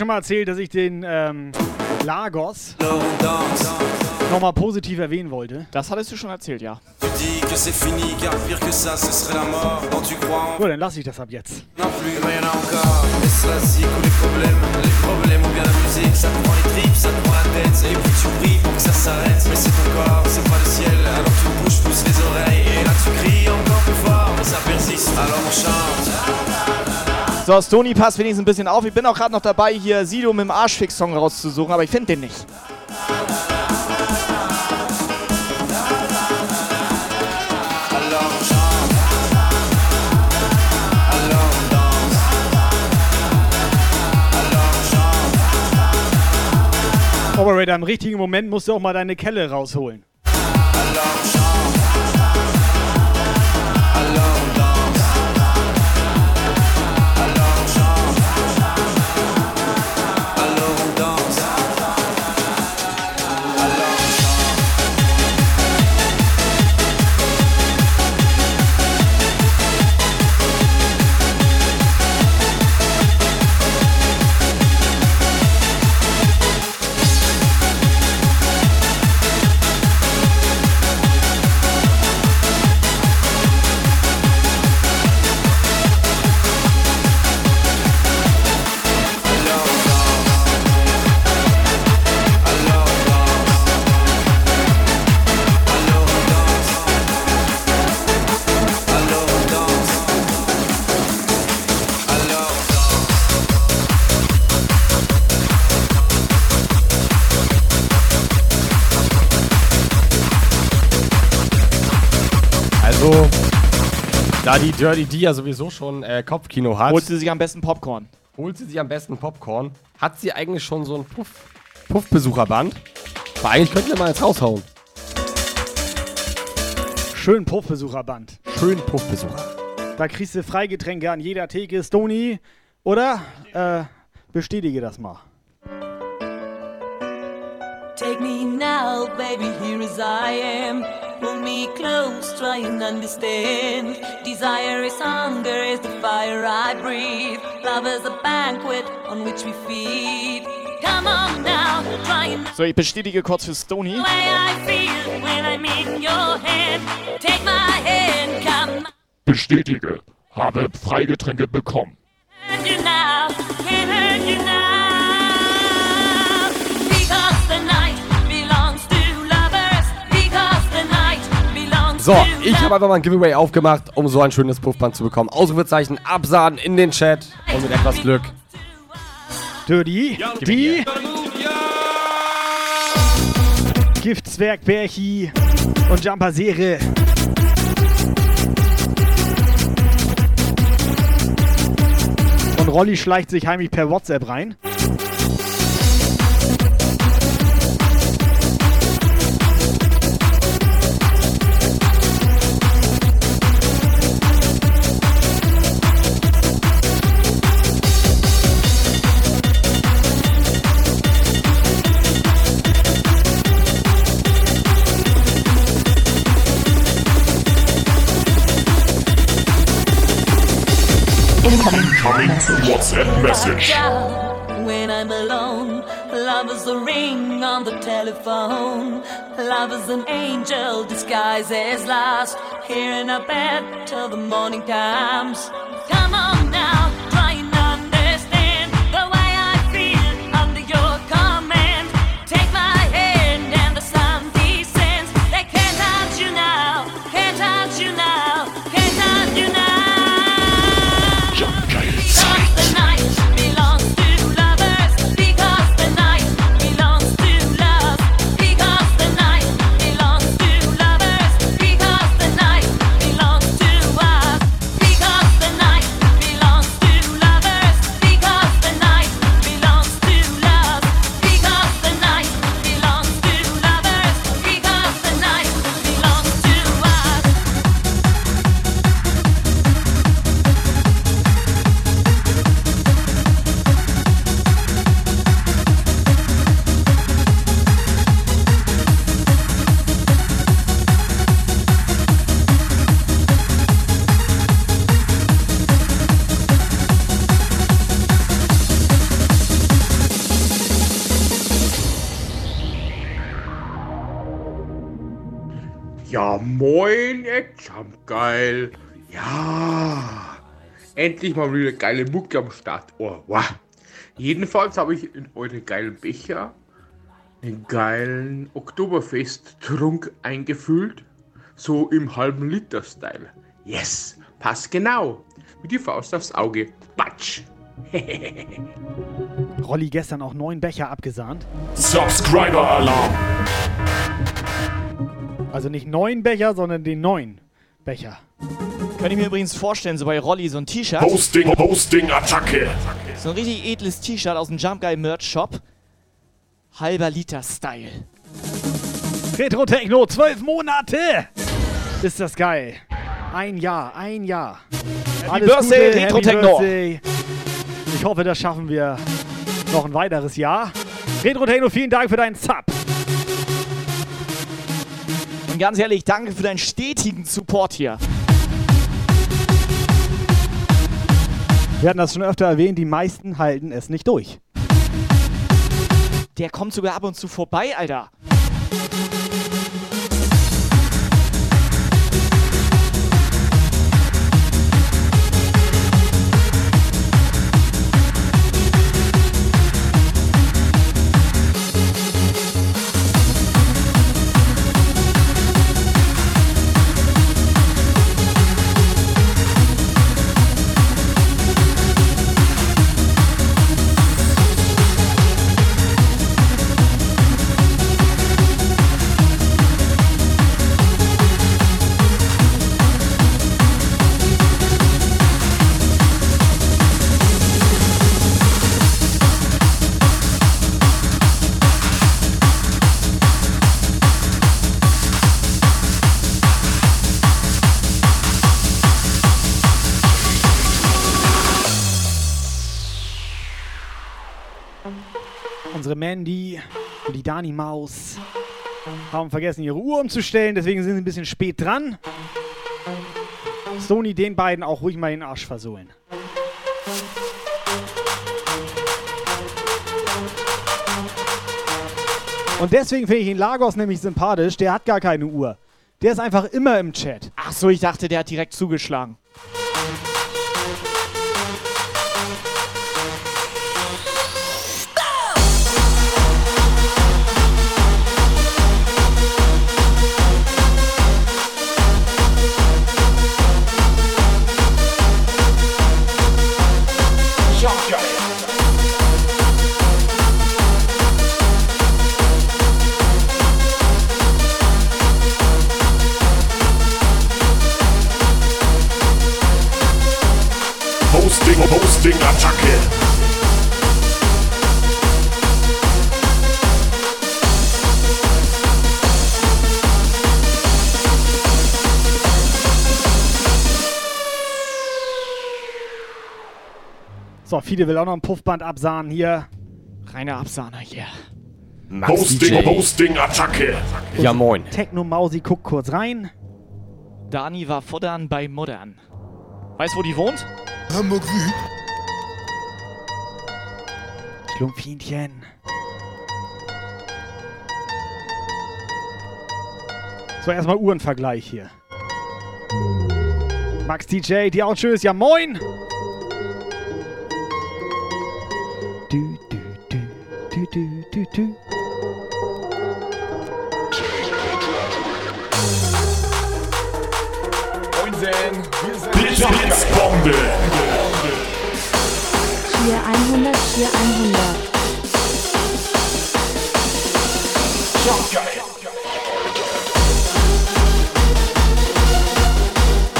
Schon mal erzählt, dass ich den ähm, Lagos nochmal positiv erwähnen wollte? Das hattest du schon erzählt, ja. Gut, dann lasse ich das ab jetzt. Alors on chante. So, Stony passt wenigstens ein bisschen auf. Ich bin auch gerade noch dabei, hier Sido mit dem Arschfix-Song rauszusuchen, aber ich finde den nicht. Operator, im richtigen Moment musst du auch mal deine Kelle rausholen. Da die Dirty D ja sowieso schon äh, Kopfkino hat, Holt sie sich am besten Popcorn. holt sie sich am besten Popcorn. Hat sie eigentlich schon so ein Puff, Puffbesucherband? Aber eigentlich könnten wir mal jetzt raushauen. Schön Puffbesucherband. Schön Puffbesucher. Da kriegst du Freigetränke an jeder Theke, Stony. Oder? Äh, bestätige das mal. Take me now, baby, here as I am. Pull me close, try and understand. Desire is hunger, is the fire I breathe. Love is a banquet on which we feed. Come on now, try and So, ich bestätige kurz für Stony. the way I feel when I'm in your hand. Take my hand, come Bestätige. Habe Freigetränke bekommen. hurt you now, So, ich habe einfach mal ein Giveaway aufgemacht, um so ein schönes Puffband zu bekommen. Ausrufezeichen, Absahnen in den Chat und mit etwas Glück. Dirty, die Giftzwerg Berchi und Jumper Serie. Und Rolli schleicht sich heimlich per WhatsApp rein. Incoming WhatsApp message. When I'm alone, love is a ring on the telephone. Love is an angel disguised as last. Here in a bed till the morning comes. Come on moin, Jumpgeil. Ja, endlich mal wieder geile Mucke am Start. Oh, wow. Jedenfalls habe ich in eure geilen Becher einen geilen Oktoberfest-Trunk eingefüllt. So im halben Liter-Style. Yes, passt genau. Wie die Faust aufs Auge. Batsch. Rolli gestern auch neun Becher abgesahnt. Subscriber Alarm. Also nicht neun Becher, sondern den neun Becher. Könnte ich mir übrigens vorstellen, so bei Rolli so ein T-Shirt. Hosting, Hosting, Attacke. So ein richtig edles T-Shirt aus dem Jump Guy Merch Shop. Halber Liter Style. Retro Techno, zwölf Monate! Ist das geil. Ein Jahr, ein Jahr. Happy Birthday, Retro Happy Techno. Birthday. Ich hoffe, das schaffen wir noch ein weiteres Jahr. Retro Techno, vielen Dank für deinen Sub. Ganz ehrlich, danke für deinen stetigen Support hier. Wir hatten das schon öfter erwähnt, die meisten halten es nicht durch. Der kommt sogar ab und zu vorbei, Alter. Mandy und die Dani Maus haben vergessen, ihre Uhr umzustellen, deswegen sind sie ein bisschen spät dran. Sony den beiden auch ruhig mal den Arsch versohlen. Und deswegen finde ich ihn Lagos nämlich sympathisch. Der hat gar keine Uhr. Der ist einfach immer im Chat. Ach so, ich dachte, der hat direkt zugeschlagen. Hosting, Hosting, Attacke. So, Fide will auch noch ein Puffband absahnen hier. Reiner Absahner hier. Hosting, Hosting, Attacke. Ja, moin. Techno Mausi guckt kurz rein. Dani war Futtern bei Muttern. Weißt wo die wohnt? Hamburg Süd. Schlumpfinchen. So, erstmal Uhrenvergleich hier. Max DJ, die auch ist. Ja, moin! Du, du, du, du, du, du, du. Wir sind Blitzbombe. Cheer 100, Cheer 100.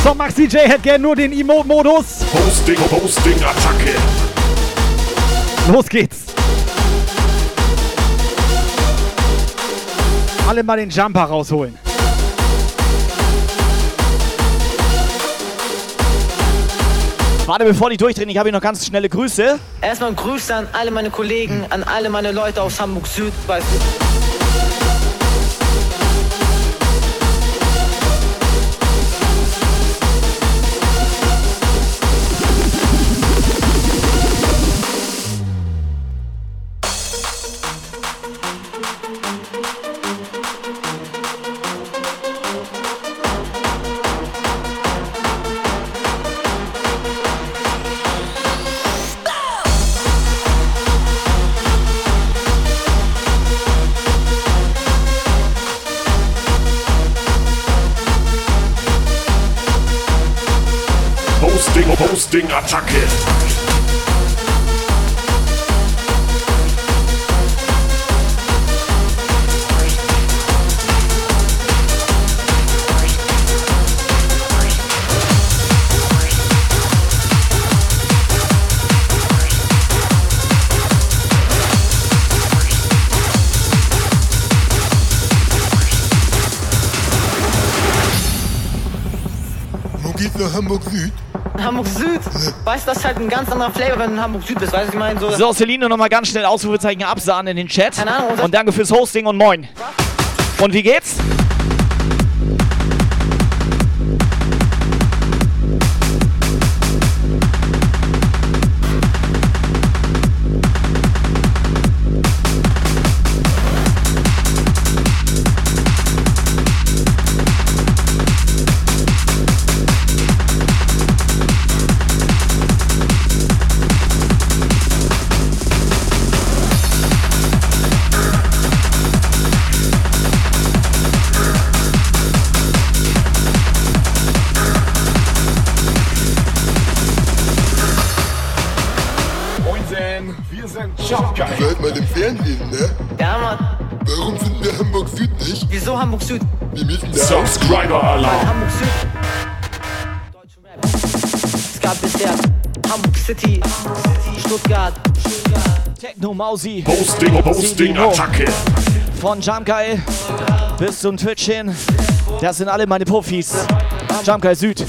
So, Max DJ hätte gern nur den Emote-Modus. Hosting, Hosting, Attacke. Los geht's. Alle mal den Jumper rausholen. Warte, bevor die durchdrehen, ich habe hier noch ganz schnelle Grüße. Erstmal Grüße an alle meine Kollegen, an alle meine Leute aus Hamburg Süd. Weißt Weißt du, das halt ein ganz anderer Flavor, wenn du in Hamburg Süd bist. Weißt du, ich meine? So, So, Celine, nochmal ganz schnell Ausrufezeichen absahen in den Chat. Keine Ahnung, Und danke fürs Hosting und moin. Und wie geht's? Mausi. Posting, Posting. Attacke. Von Jumpgeil bis zum Twitch hin. Das sind alle meine Puffis. Jumpgeil Süd.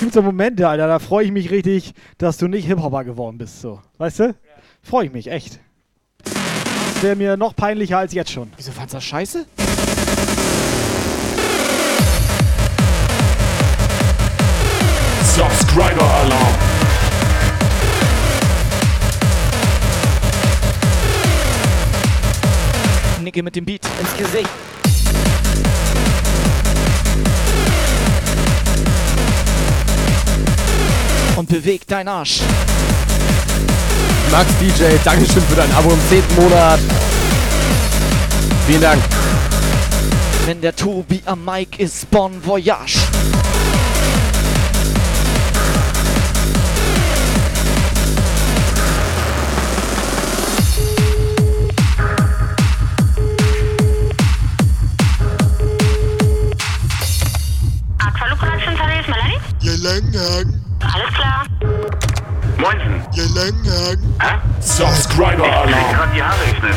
gibt so Momente, Alter, da freue ich mich richtig, dass du nicht Hip-Hopper geworden bist. So. Weißt du? Freue ich mich, echt. Das wäre mir noch peinlicher als jetzt schon. Wieso fandst du das scheiße? Subscriber Alarm. Nicke mit dem Beat. Ins Gesicht. Und beweg dein Arsch. Max DJ, Dankeschön für dein Abo im 10. Monat. Vielen Dank. Wenn der Tobi am Mic ist, Bon Voyage. Langenhagen. Alles klar. Moinsen. Ja, Langenhagen. Hä? Subscriber Ich Alarm. gerade die Haare geschnitten.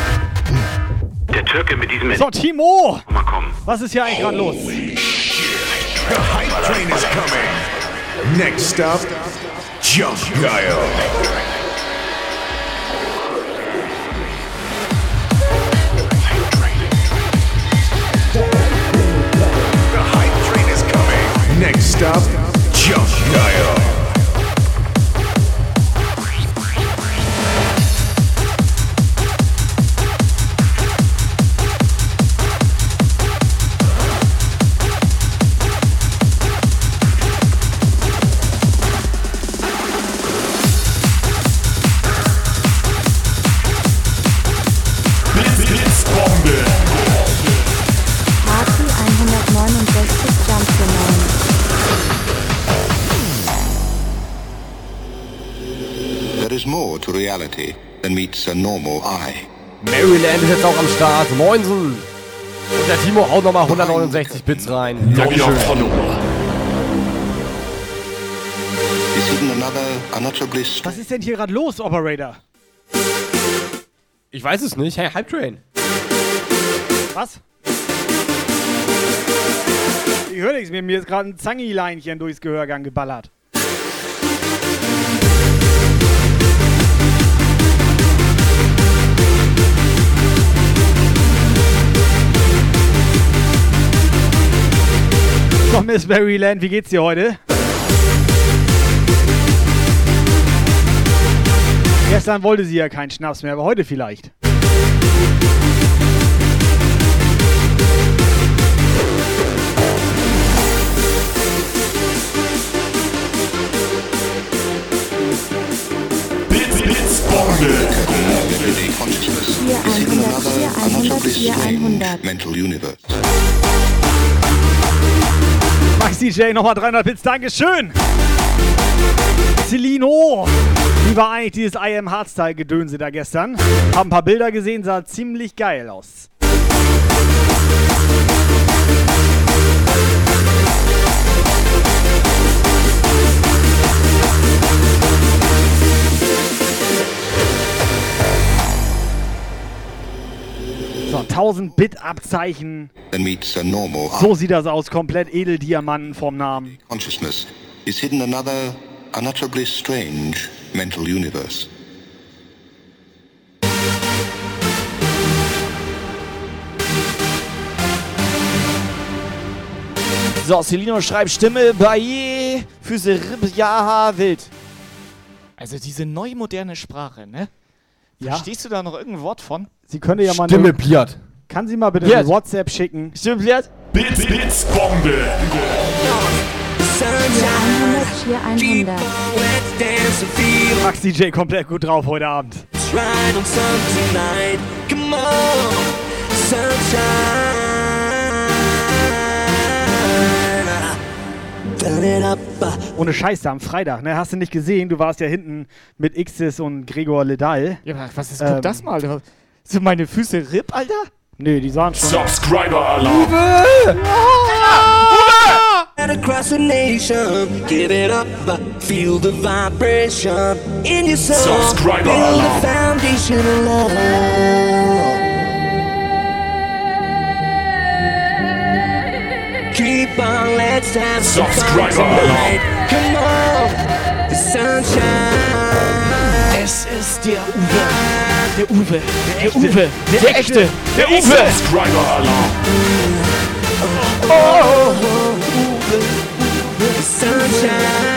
Der Türke mit diesem... So, Timo! Mal kommen. Was ist hier eigentlich gerade los? The hype train is coming. Next stop, Jump Guile. The hype train is coming. Next stop, Jump Guile. Reality than meets a normal eye. Maryland ist jetzt auch am Start. Moinsen. Und der Timo haut nochmal 169 Bits rein. Dankeschön. Unutterably strange. Was ist denn hier gerade los, Operator? Ich weiß es nicht. Hey, Hype Train. Was? Ich höre nichts mehr. Mir ist gerade ein Zangi-Leinchen durchs Gehörgang geballert. So, Miss Maryland, wie geht's dir heute? Gestern wollte sie ja keinen Schnaps mehr, aber heute vielleicht. Consciousness Hier is 100, another hier 100, unutterably hier strange 100. mental universe. Maxi J, nochmal 300 Bits, Dankeschön. Celino, wie war eigentlich dieses I Am Hardstyle-Gedönse da gestern? Hab ein paar Bilder gesehen, sah ziemlich geil aus. So, 1000 Bit-Abzeichen. Then meets a normal So sieht das aus, komplett Edeldiamanten vom Namen. consciousness is hidden another unutterably strange mental universe. So, Celino schreibt Stimme bei Füße ja, wild. Also diese neu moderne Sprache, ne? Ja. Verstehst du da noch irgendein Wort von? Sie könnte ja mal Stimme Biert. Kann sie mal bitte Biert. WhatsApp schicken? Stimme Biert? Bits, Bits, Bombe. Hier 100, hier 100. Max DJ komplett gut drauf heute Abend. Ride on sun tonight. Come on, sunshine. Ohne Scheiße, am Freitag, ne? Hast du nicht gesehen? Du warst ja hinten mit Xis und Gregor Ledal. Ja, was ist, Ähm, guck das mal. Sind meine Füße RIP, Alter? Nee, die sahen schon. Subscriber-Alarm. And across the nation, give it Keep on, let's have some fun Subscriber tonight. Come on, the sunshine. Es ist der Uwe. Der Uwe. Der, Uwe. Der, echte. Der Uwe. Subscriber-Alarm. Oh, the sunshine. Subscriber-Alarm. The sunshine.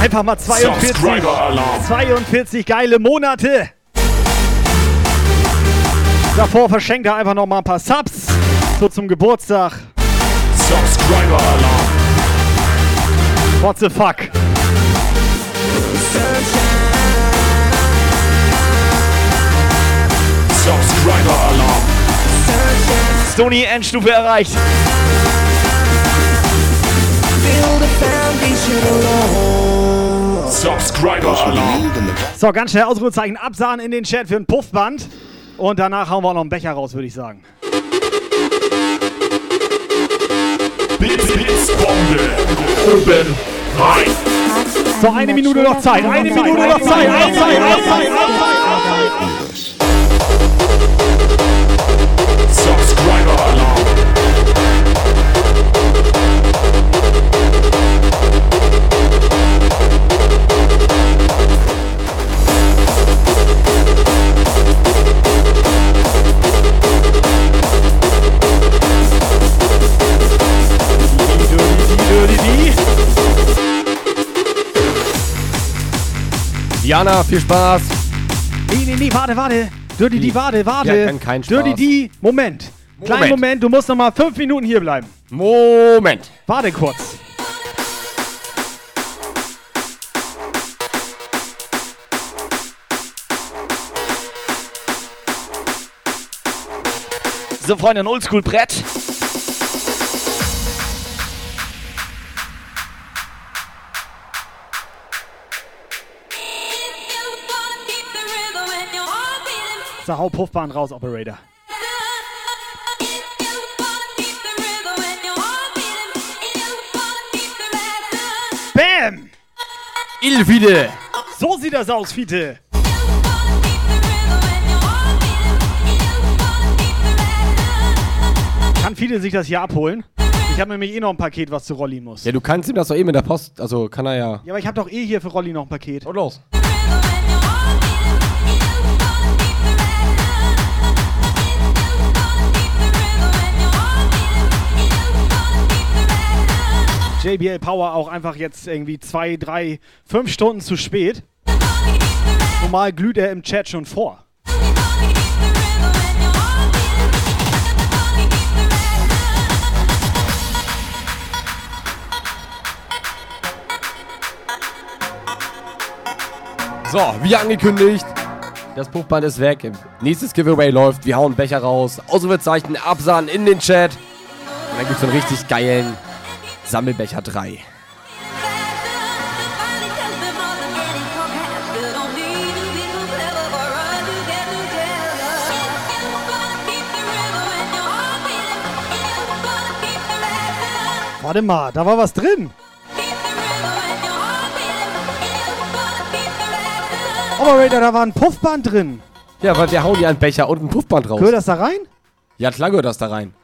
Einfach mal 42. Subscriber-Alarm. 42 geile Monate. Davor verschenkt er einfach noch mal ein paar Subs. So zum Geburtstag. Subscriber-Alarm. What the fuck? Subscriber-Alarm. Stony Endstufe erreicht. So, ganz schnell Ausrufezeichen absahen in den Chat für ein Puffband. Und danach hauen wir noch einen Becher raus, würde ich sagen. So, eine Minute noch Zeit. Eine Minute noch Zeit. Eine Zeit, eine Zeit, eine Zeit. Subscriber-Alarm. Diana, viel Spaß. Nee, nee, nee, warte, warte. Dirty die, warte, warte. Ja, kann kein Spaß. Dirty die, Moment. Kleinen Moment. Moment, du musst noch mal fünf Minuten hier bleiben. Moment. Warte kurz. So, Freunde, ein Oldschool-Brett. So, hau Puffbahn raus, Operator. Bam! Ilfide. So sieht das aus, Fiete. Kann Fiete sich das hier abholen? Ich habe nämlich eh noch ein Paket, was zu Rolli muss. Ja, du kannst ihm das doch eh mit der Post, also kann er ja. Ja, aber ich habe doch eh hier für Rolli noch ein Paket. Und los. JBL Power auch einfach jetzt irgendwie zwei, drei, fünf Stunden zu spät. Normal glüht er im Chat schon vor. So, wie angekündigt, das Buchband ist weg. Nächstes Giveaway läuft. Wir hauen Becher raus. Ausrufezeichen, Absahnen in den Chat. Und dann gibt es einen richtig geilen Sammelbecher 3. Warte mal, da war was drin. Operator, da war ein Puffband drin. Ja, weil wir hauen ja einen Becher und ein Puffband raus. Gehört das da rein? Ja, klar gehört das da rein.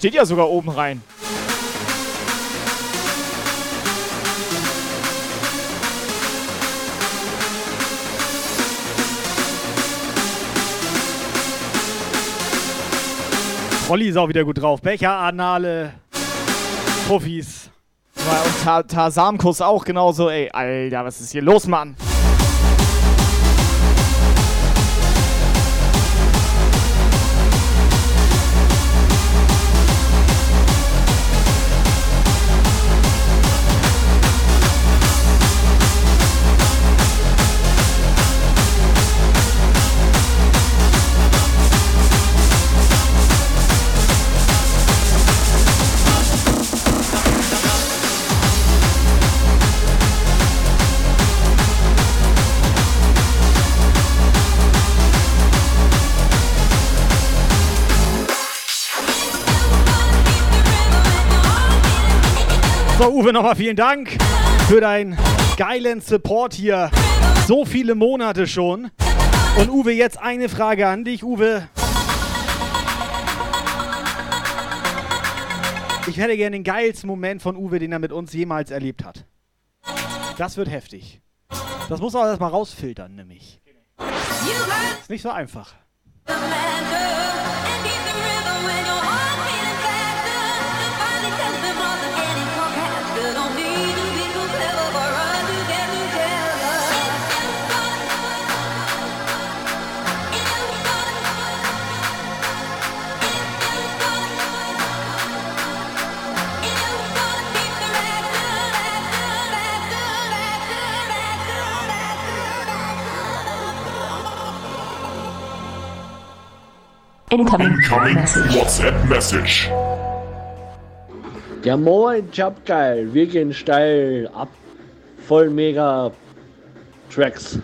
Steht ja sogar oben rein. Rolli ist auch wieder gut drauf. Becher, Anale, Puffis. Ja, Und Ta Tasamkus auch genauso, ey. Alter, was ist hier los, Mann? So, Uwe, nochmal vielen Dank für deinen geilen Support hier. So viele Monate schon. Und Uwe, jetzt eine Frage an dich, Uwe. Ich hätte gerne den geilsten Moment von Uwe, den er mit uns jemals erlebt hat. Das wird heftig. Das muss er erstmal rausfiltern, nämlich. Ist nicht so einfach. Incoming WhatsApp Message. Ja moin, Jump geil, wir gehen steil ab. Voll mega Tracks.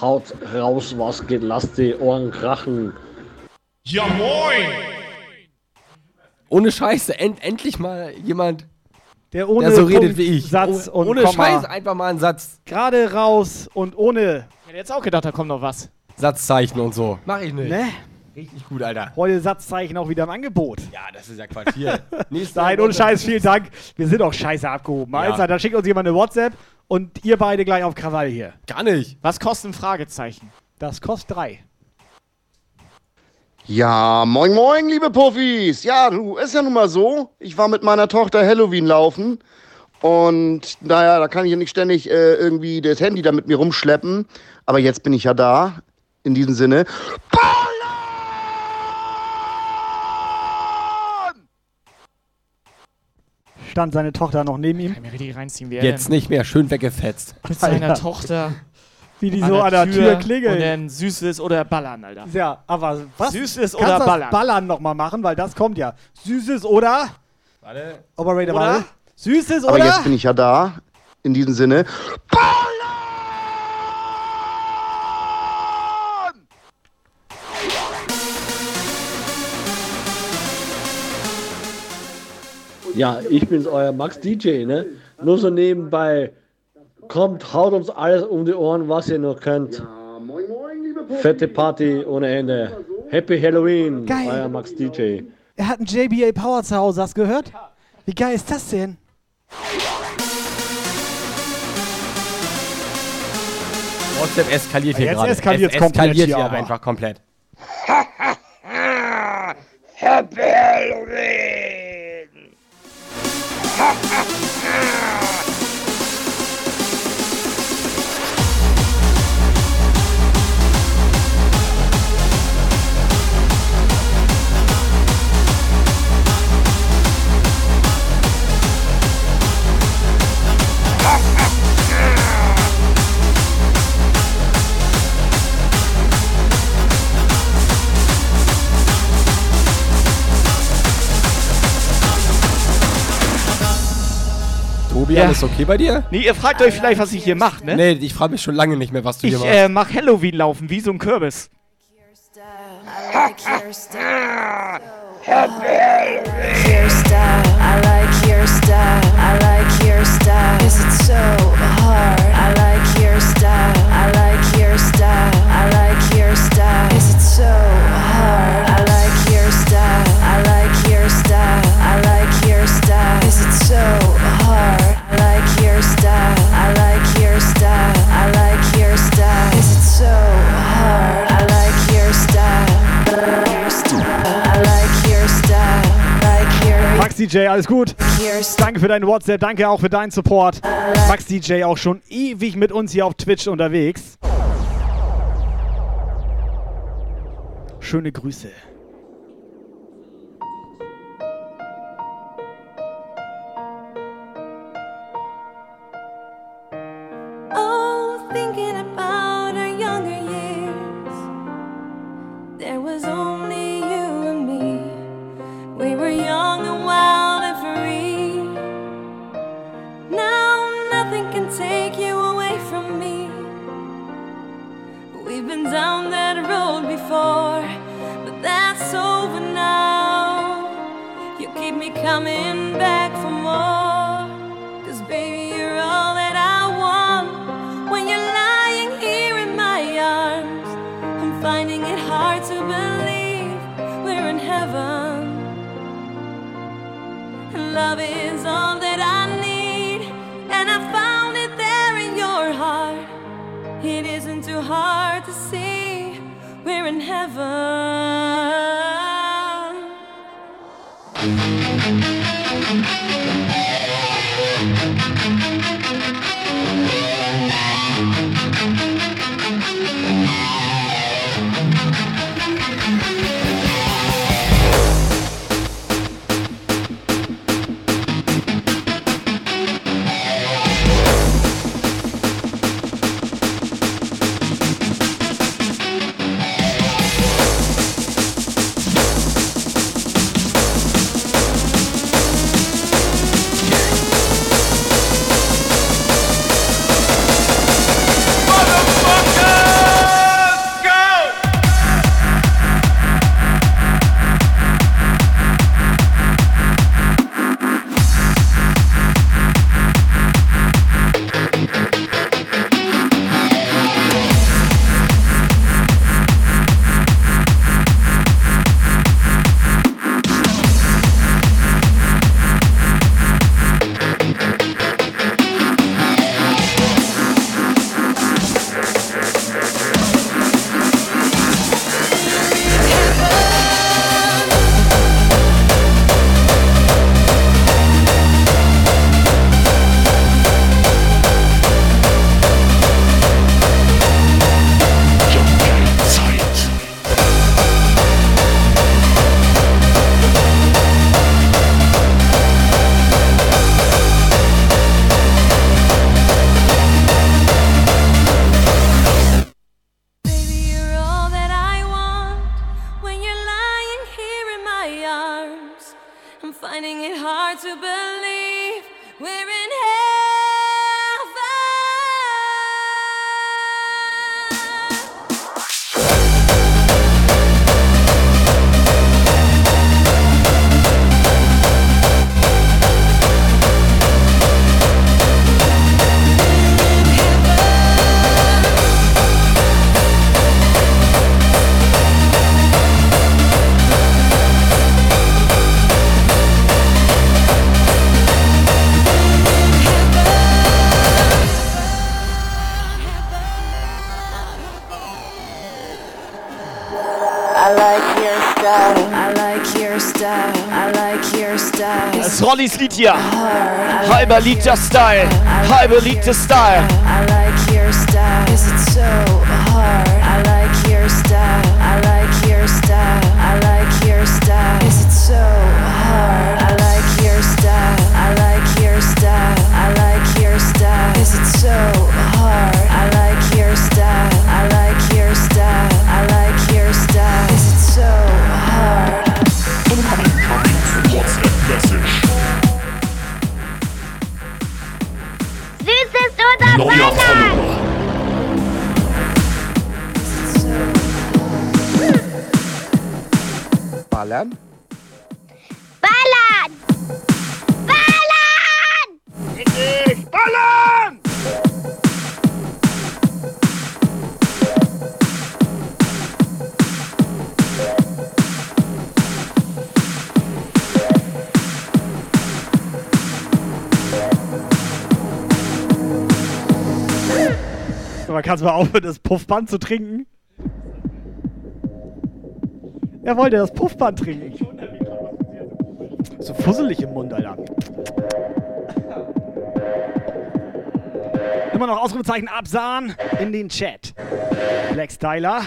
Haut raus, was geht, lasst die Ohren krachen. Ja moin! Ohne Scheiße, end, endlich mal jemand, Der ohne der so redet Punkt, wie ich. Satz Oh- und ohne Komma. Scheiße, einfach mal einen Satz. Gerade raus und ohne. Ich hätte jetzt auch gedacht, da kommt noch was. Satzzeichen und so. Mach ich nicht. Ne? Richtig gut, Alter. Heute Satzzeichen auch wieder im Angebot. Ja, das ist ja Quatsch. Hier. Nächste Nein, ohne Scheiß, vielen Dank. Wir sind auch scheiße abgehoben. Ja. Also, da schickt uns jemand eine WhatsApp und ihr beide gleich auf Krawall hier. Gar nicht. Was kostet ein Fragezeichen? Das kostet drei. Ja, moin moin, liebe Puffis. Ja, du, ist ja nun mal so. Ich war mit meiner Tochter Halloween laufen. Und naja, da kann ich ja nicht ständig äh, irgendwie das Handy da mit mir rumschleppen. Aber jetzt bin ich ja da. In diesem Sinne. Stand seine Tochter noch neben ihm. Kann mir richtig reinziehen, wie er Jetzt denn nicht mehr, schön weggefetzt. mit seiner Alter. Tochter Wie die so an der Tür klingeln. Und dann Süßes oder Ballern, Alter. Ja, aber was? Süßes Kannst oder das Ballern? Ballern nochmal machen, weil das kommt ja. Süßes oder? Warte. Operator, Oder? warte. Süßes Aber oder? jetzt bin ich ja da. In diesem Sinne. Ja, ich bin's, euer Max DJ, ne? Nur so nebenbei. Kommt, haut uns alles um die Ohren, was ihr noch könnt. Fette Party ohne Ende. Happy Halloween, Geil. euer Max DJ. Er hat einen JBL Power zu Hause, hast du gehört? Wie geil ist das denn? WhatsApp eskaliert hier Jetzt gerade. eskaliert's es komplett eskaliert hier hier aber. einfach komplett. Happy ha ha ha! Tobi, Ja. alles okay bei dir? Nee, ihr fragt euch vielleicht, was ich hier mache, ne? Nee, ich frage mich schon lange nicht mehr, was du Ich hier machst. äh, mach Halloween laufen, wie so ein Kürbis. your style. I like your style. I like your style. Is it so hard? Max DJ, alles gut. Danke für deinen WhatsApp, danke auch für deinen Support. Max DJ auch schon ewig mit uns hier auf Twitch unterwegs. Schöne Grüße. Down that road before, but that's over now. You keep me coming back for more. Cause baby, you're all that I want. When you're lying here in my arms, I'm finding it hard to believe we're in heaven. And love is all that I need. And I found It isn't too hard to see we're in heaven. Rollys Lied hier. Halber Lied der Style. Halber Lied der style. Kannst du mal aufhören, das Puffband zu trinken? Er wollte das Puffband trinken. So fusselig im Mund, Alter. Immer noch Ausrufezeichen absahen in den Chat. Black Styler.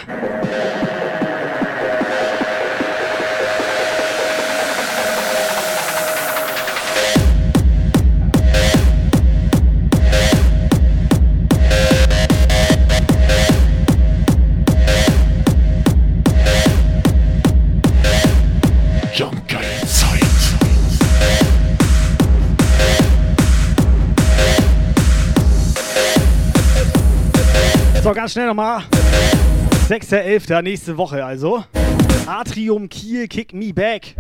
So, ganz schnell nochmal. 6.11. nächste Woche also. Atrium Kiel Kick Me Back.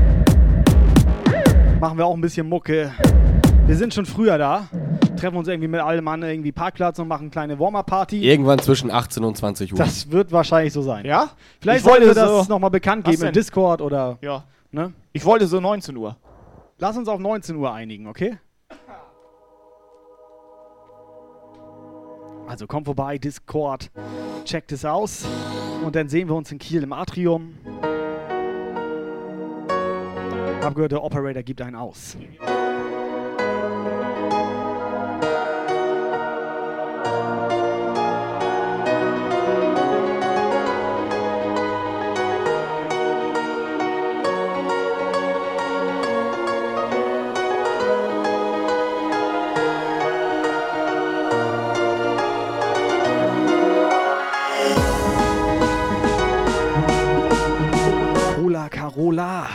Machen wir auch ein bisschen Mucke. Wir sind schon früher da. Treffen uns irgendwie mit allem an irgendwie Parkplatz und machen eine kleine Warm-Up-Party. Irgendwann zwischen 18 und 20 Uhr. Das wird wahrscheinlich so sein. Ja? Vielleicht sollten wir das so- nochmal bekannt geben im denn? Discord oder. Ja. Ne? Ich wollte so 19 Uhr. Lass uns auf 19 Uhr einigen, okay? Also kommt vorbei, Discord, checkt es aus und dann sehen wir uns in Kiel im Atrium. Hab gehört, der Operator gibt einen aus. Carola,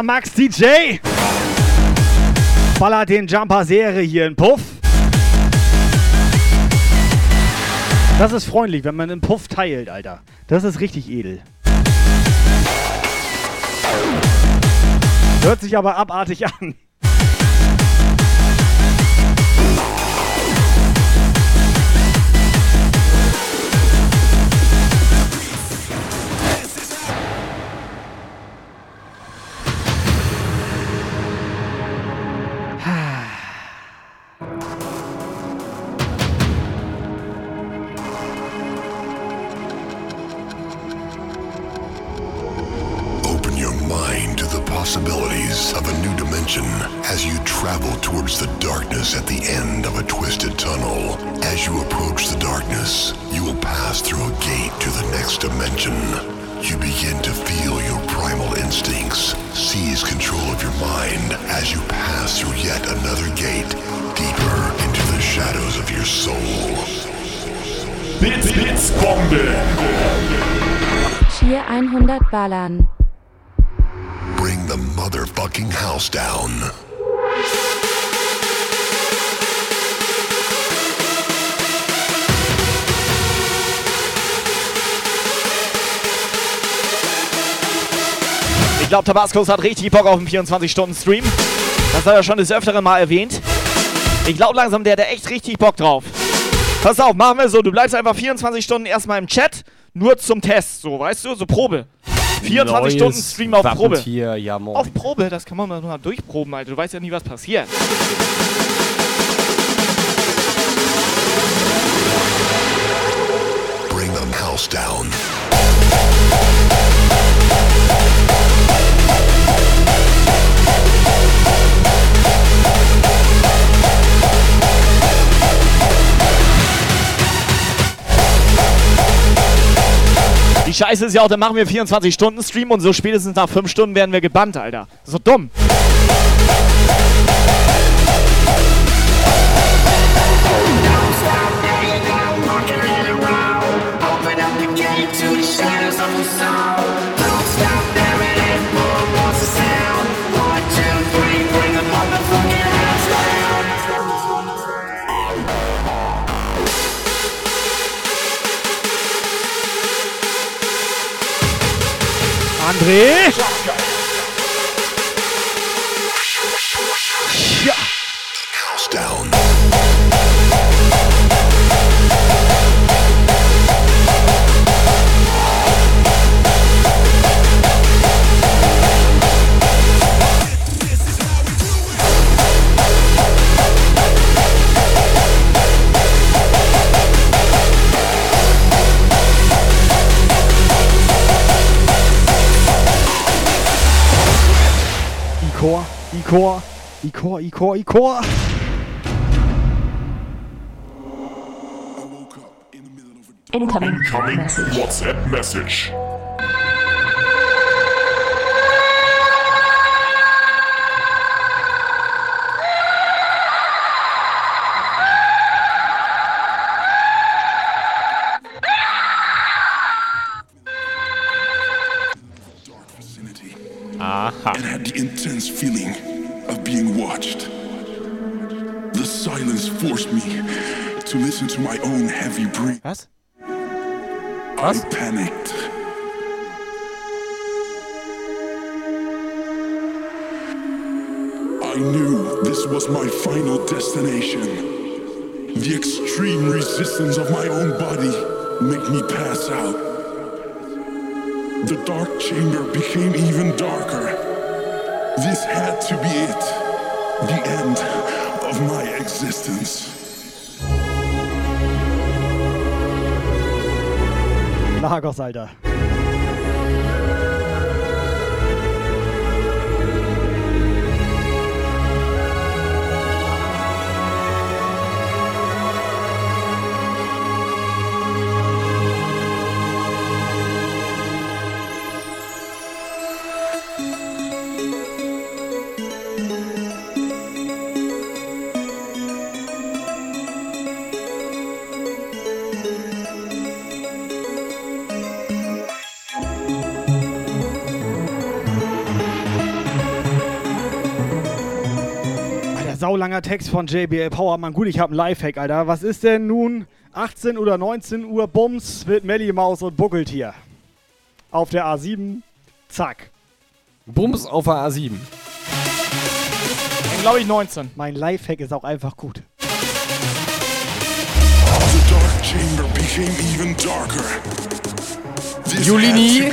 Mr. Max DJ ballert den Jumper-Serie hier in Puff. Das ist freundlich, wenn man einen Puff teilt, Alter. Das ist richtig edel. Hört sich aber abartig an. Glaube, Tabascos hat richtig Bock auf einen 24-Stunden-Stream. Das hat er schon des Öfteren mal erwähnt. Ich glaube langsam, der hat da echt richtig Bock drauf. Pass auf, machen wir so. Du bleibst einfach 24 Stunden erstmal im Chat. Nur zum Test, so, weißt du? So Probe. 24 Neues Stunden Stream auf Probe. Ja. Auf Probe, das kann man mal mal durchproben, Alter. Du weißt ja nie, was passiert. Bring the house down. Die Scheiße ist ja auch, dann machen wir 24 Stunden Stream und so spätestens nach 5 Stunden werden wir gebannt, Alter. Das ist doch dumm. André? Ja. Down. kor, i kor, i kor, i kor, i kor. Incoming, Incoming message. WhatsApp message. And had the intense feeling of being watched. The silence forced me to listen to my own heavy breath. breathing. Was? I panicked. I knew this was my final destination. The extreme resistance of my own body made me pass out. The dark chamber became even darker. This had to be it. The end of my existence. Lagos, Alter. Saulanger Text von JBL Powermann. Gut, ich habe einen Lifehack, Alter. Was ist denn nun 18 oder 19 Uhr Bums mit Melly Maus und Buckeltier? Auf der A7, zack. Bums auf der A7. Dann glaube ich 19. Mein Lifehack ist auch einfach gut. Julini.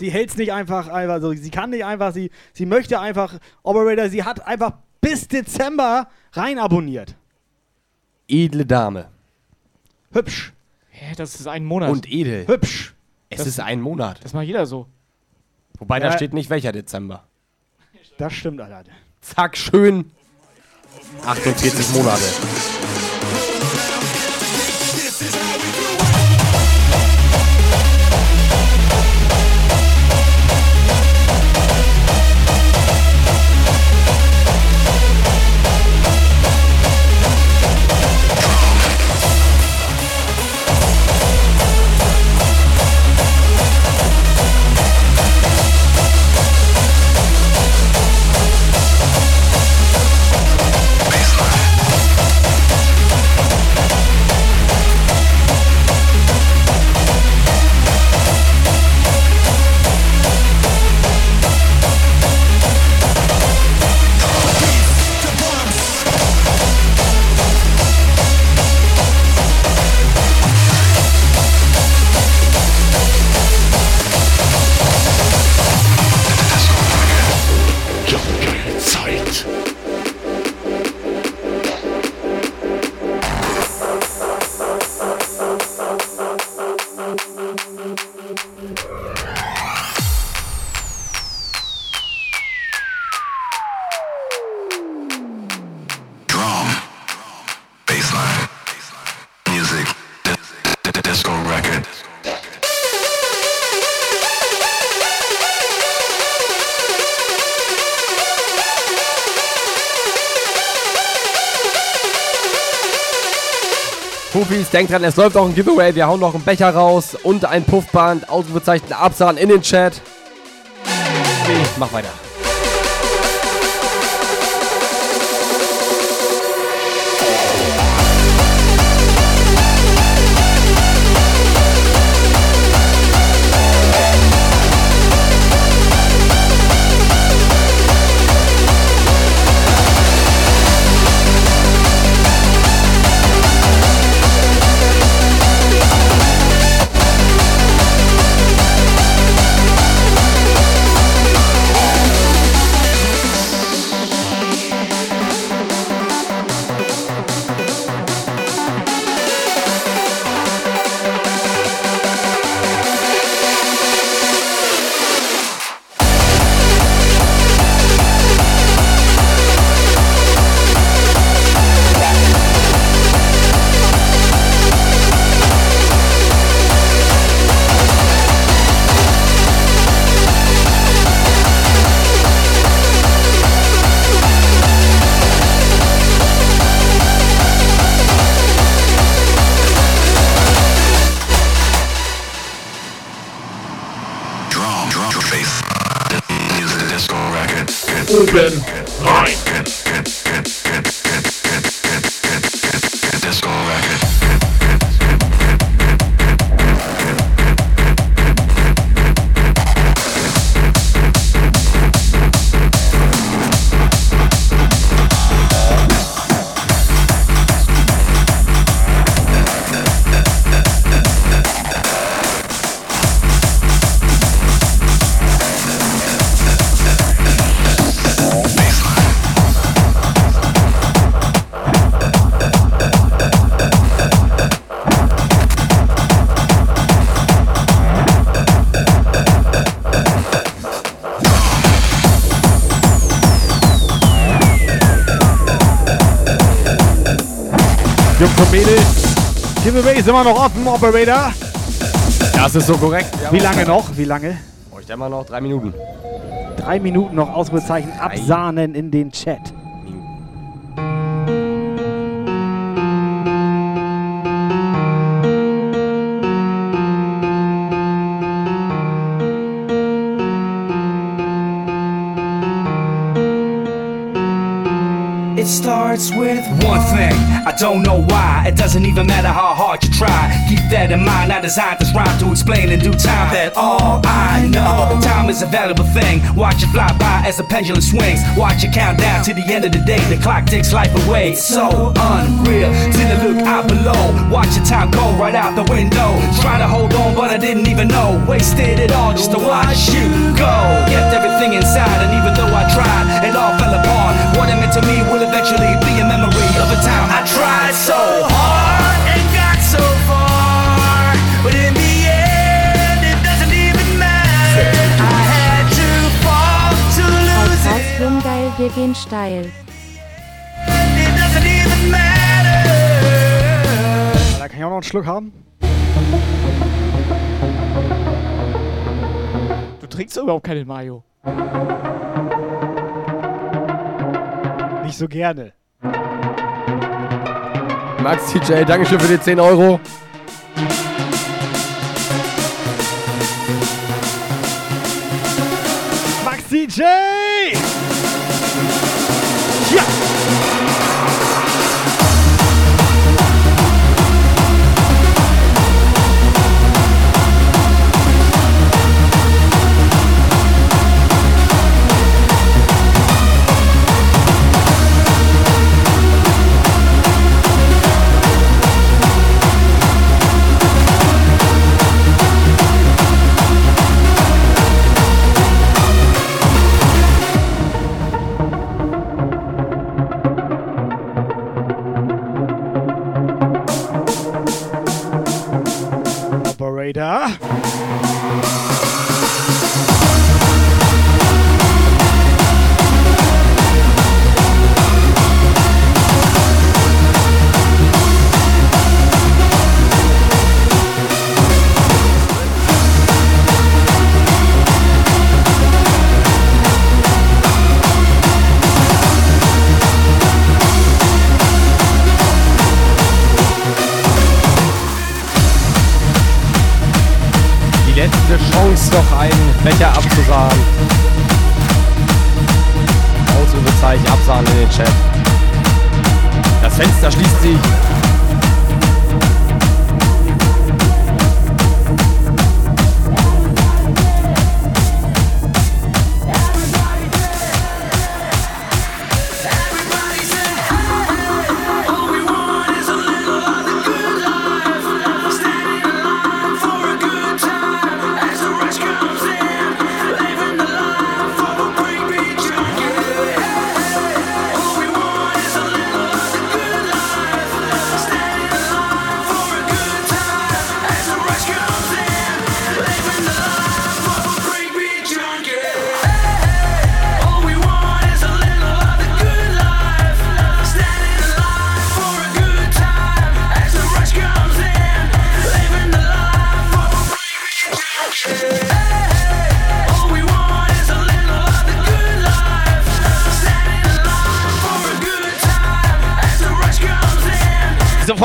Sie hält's nicht einfach, einfach so. Sie kann nicht einfach, sie, sie möchte einfach, Operator, sie hat einfach bis Dezember rein abonniert. Edle Dame. Hübsch. Hä, das ist ein Monat. Und edel. Hübsch. Es Das- ist ein Monat. Das macht jeder so. Wobei Ja. da steht nicht welcher Dezember. Das stimmt, Alter. Zack, schön. 48 Monate. Denkt dran, es läuft auch ein Giveaway. Wir hauen noch einen Becher raus und ein Puffband. Ausrufezeichen Absahn in den Chat. Ich mach weiter. Immer noch offen, Operator. Das ist so korrekt. Wie lange noch? Wie lange? Bräuchte immer noch drei Minuten. Drei Minuten noch Ausrufezeichen absahnen in den Chat. It starts with one thing. I don't know why. It doesn't even matter how hard. Keep that in mind. I designed this rhyme to explain in due time that all I know. Time is a valuable thing. Watch it fly by as the pendulum swings. Watch it count down to the end of the day. The clock takes life away. So unreal. Till I look out below. Watch the time go right out the window. Trying to hold on, but I didn't even know. Wasted it all just to watch you go. Kept everything inside, and even though I tried, it all fell apart. What it meant to me will eventually be a memory of a time I tried so wir gehen steil. Da kann ich auch noch einen Schluck haben. Du trinkst überhaupt keinen Mayo. Nicht so gerne. Max TJ, Dankeschön für die 10 Euro.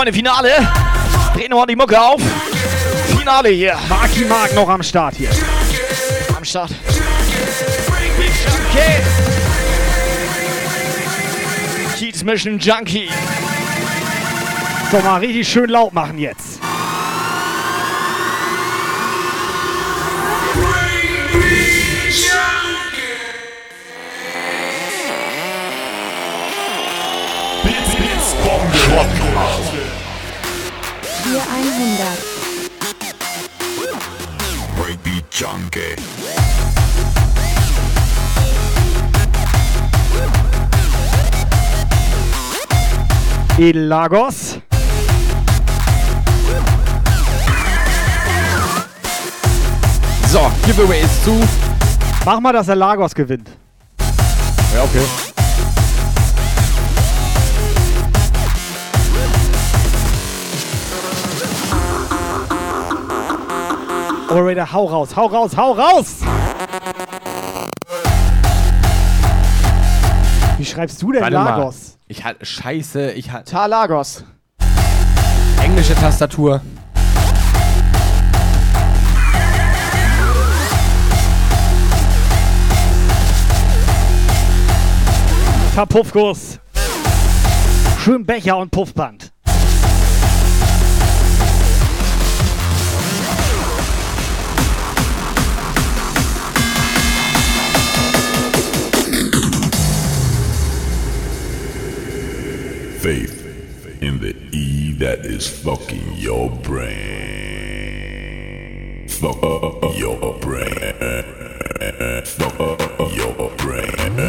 Freunde, Finale. Drehen wir mal die Mucke auf. Finale hier. Marki Mark noch am Start hier. Am Start. Okay. Keats Mission Junkie. So, mal richtig schön laut machen jetzt. Lagos. So, Giveaway ist zu. Mach mal, dass er Lagos gewinnt. Ja, okay. Operator, hau raus, hau raus, hau raus! Wie schreibst du denn Warte mal. Ich hatte Scheiße, ich hatte Talagos. englische Tastatur. Verpuffkurs. Schön Becher und Puffband. Faith in the E that is fucking your brain. Fuck your brain. Fuck your brain.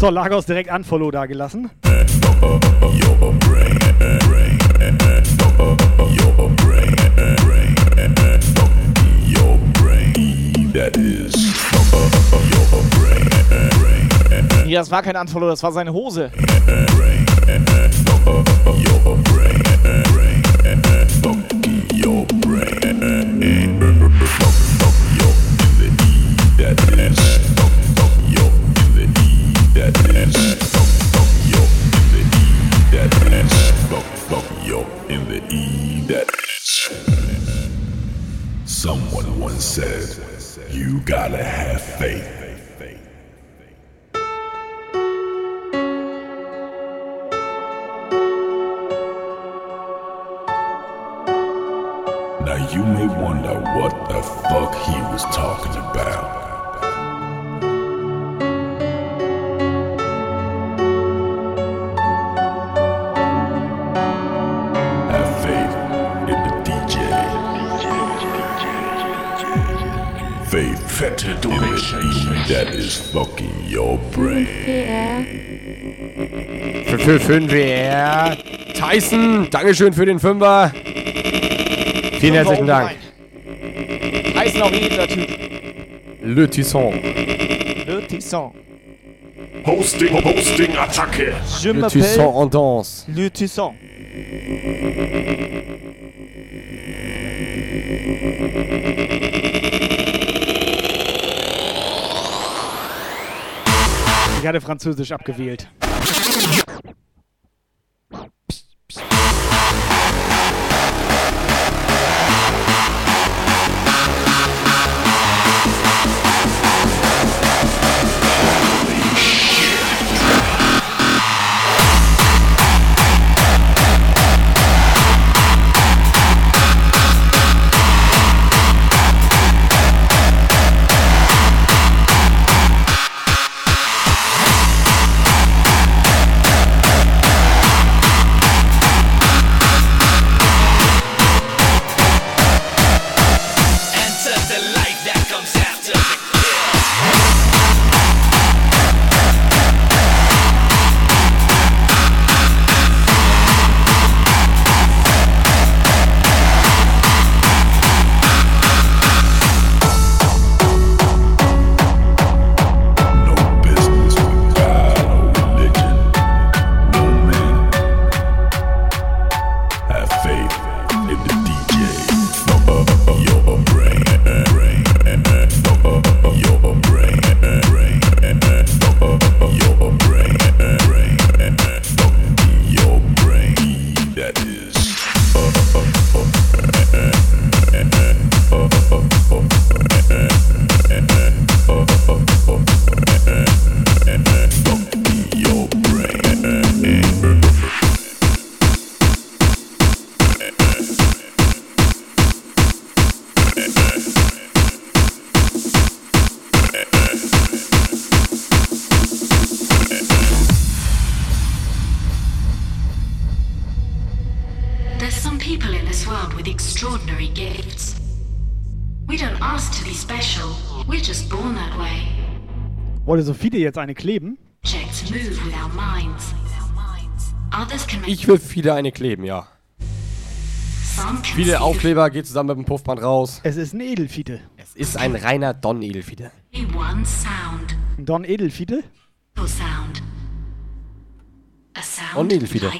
So, Lagos direkt Unfollow da gelassen. your brain. brain. Your brain. brain. Your brain. E that is das war kein Unfollow, das war seine Hose. Someone once said, You gotta have faith. Fette E that is fucking your brain. Für, für 5 WR. Tyson, Dankeschön für den Fünfer. Vielen herzlichen Dank. Heißen auch jeder Typ. Le Tisson. Le Tisson. Hosting, Hosting, Attacke. Je Le Tisson m'appelle en danse. Le Tisson. Ich hatte Französisch abgewählt. Wollte Sophie jetzt eine kleben? Ich will viele eine kleben, ja. Viele Aufkleber, geht zusammen mit dem Puffband raus. Es ist ein Edelfiete. Es ist ein reiner Don Edelfiete? A sound Und Edelfiete.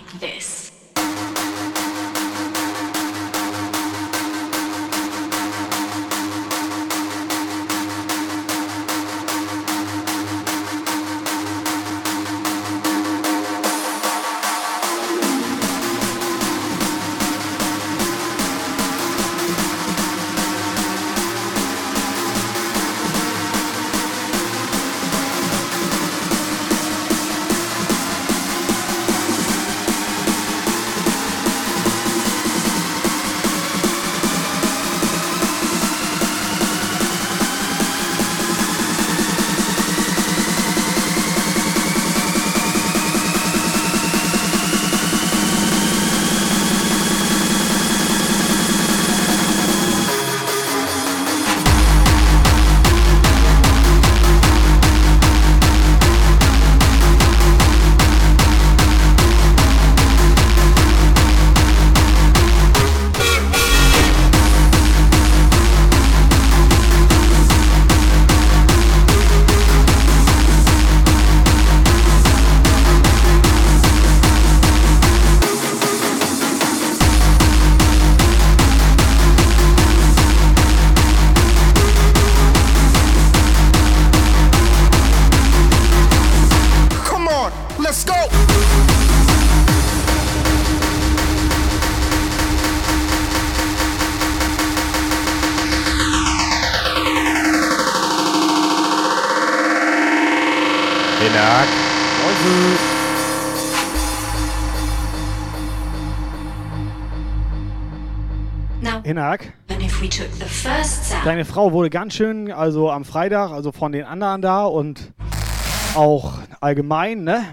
Frau wurde ganz schön, also am Freitag, also von den anderen da und auch allgemein, ne?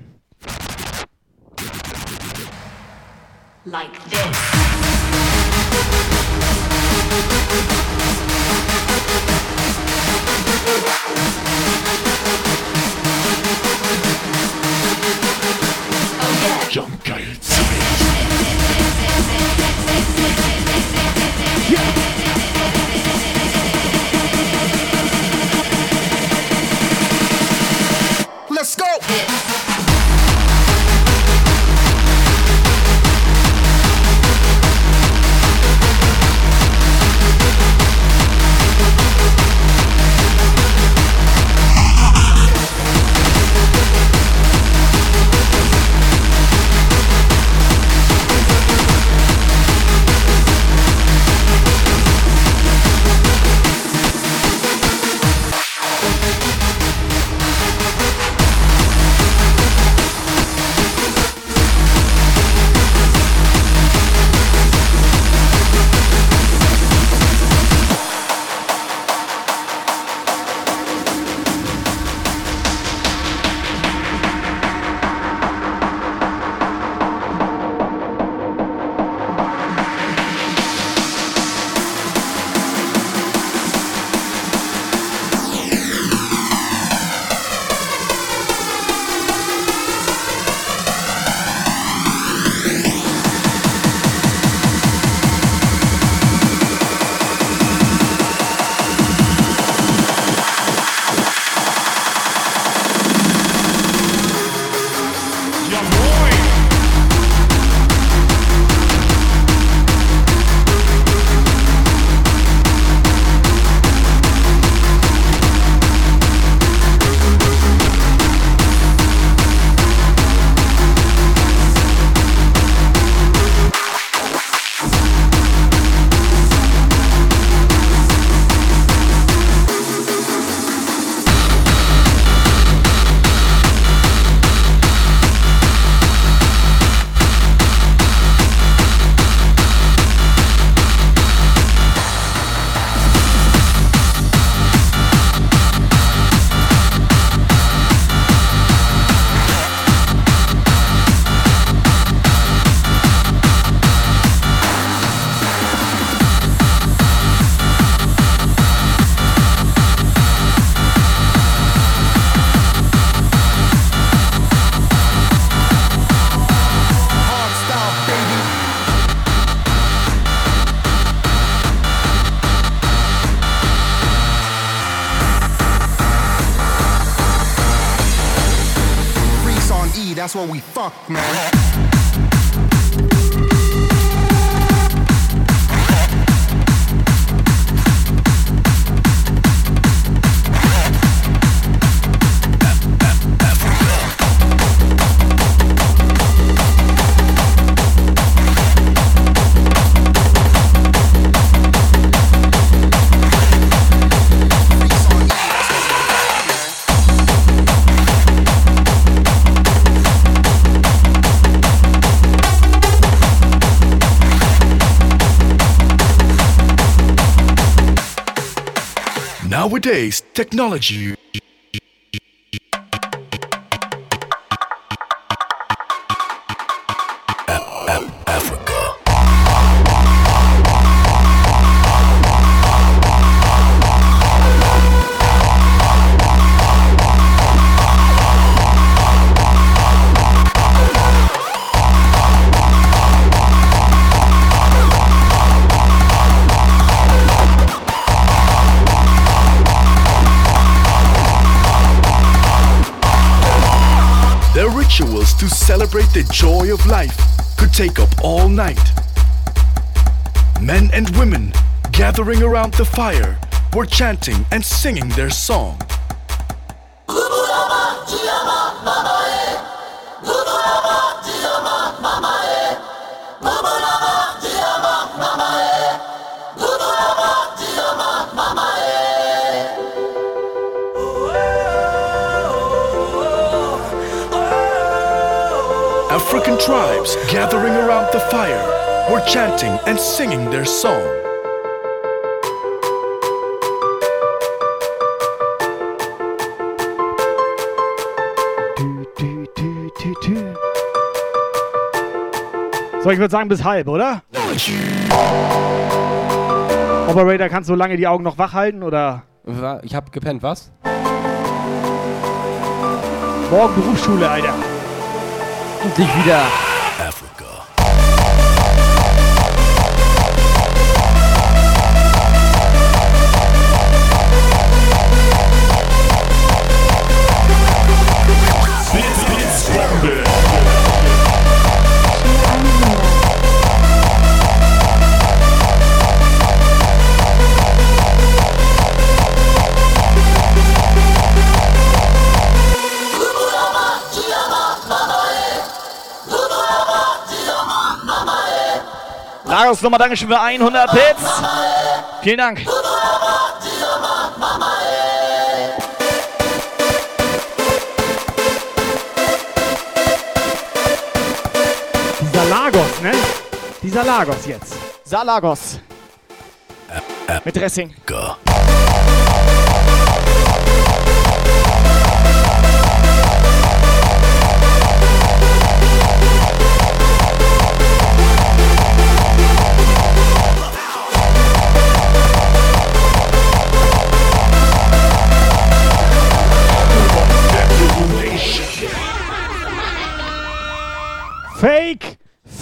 today's technology. The joy of life could take up all night. Men and women gathering around the fire were chanting and singing their song. The fire were chanting and singing their song. So, ich würde sagen bis halb, oder? Operator, kannst du lange die Augen noch wach halten oder? Ich hab gepennt, was? Morgen Berufsschule, Alter. Endlich wieder. Lagos nochmal Dankeschön für 100 Bits. Vielen Dank. Dieser Lagos, ne? Dieser Lagos jetzt. Salagos. Mit Dressing. Fake!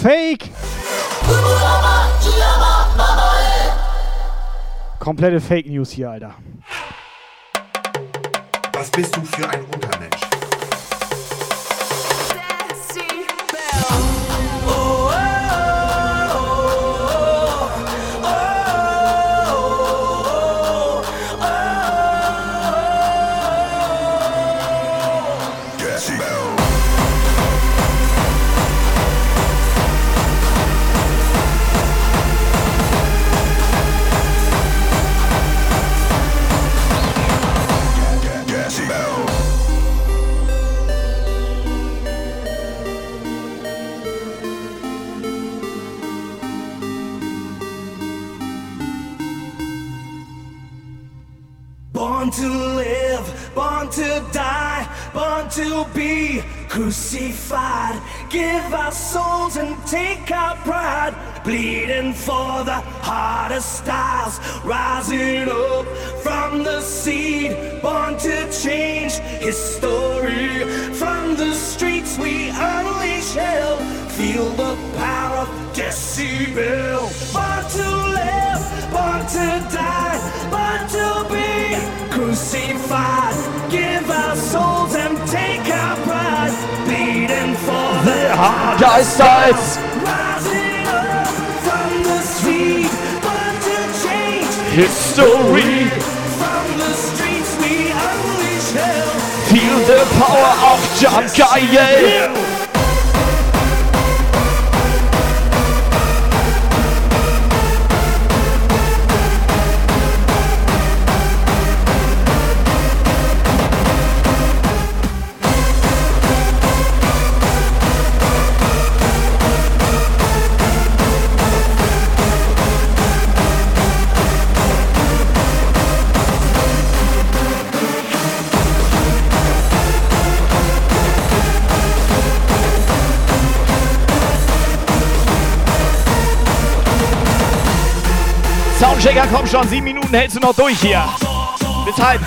Fake! Komplette Fake News hier, Alter. Was bist du für ein Untermensch? Our souls and take our pride. Bleeding for the hardest styles. Rising up from the seed, born to change history. From the streets we unleash hell. Feel the power of decibel. Born to live, born to die, born to be crucified. Change History. From the streets we unleash hell. Feel the power of Jump Geil. Soundchecker, komm schon, sieben Minuten hältst du noch durch hier. Bis halb.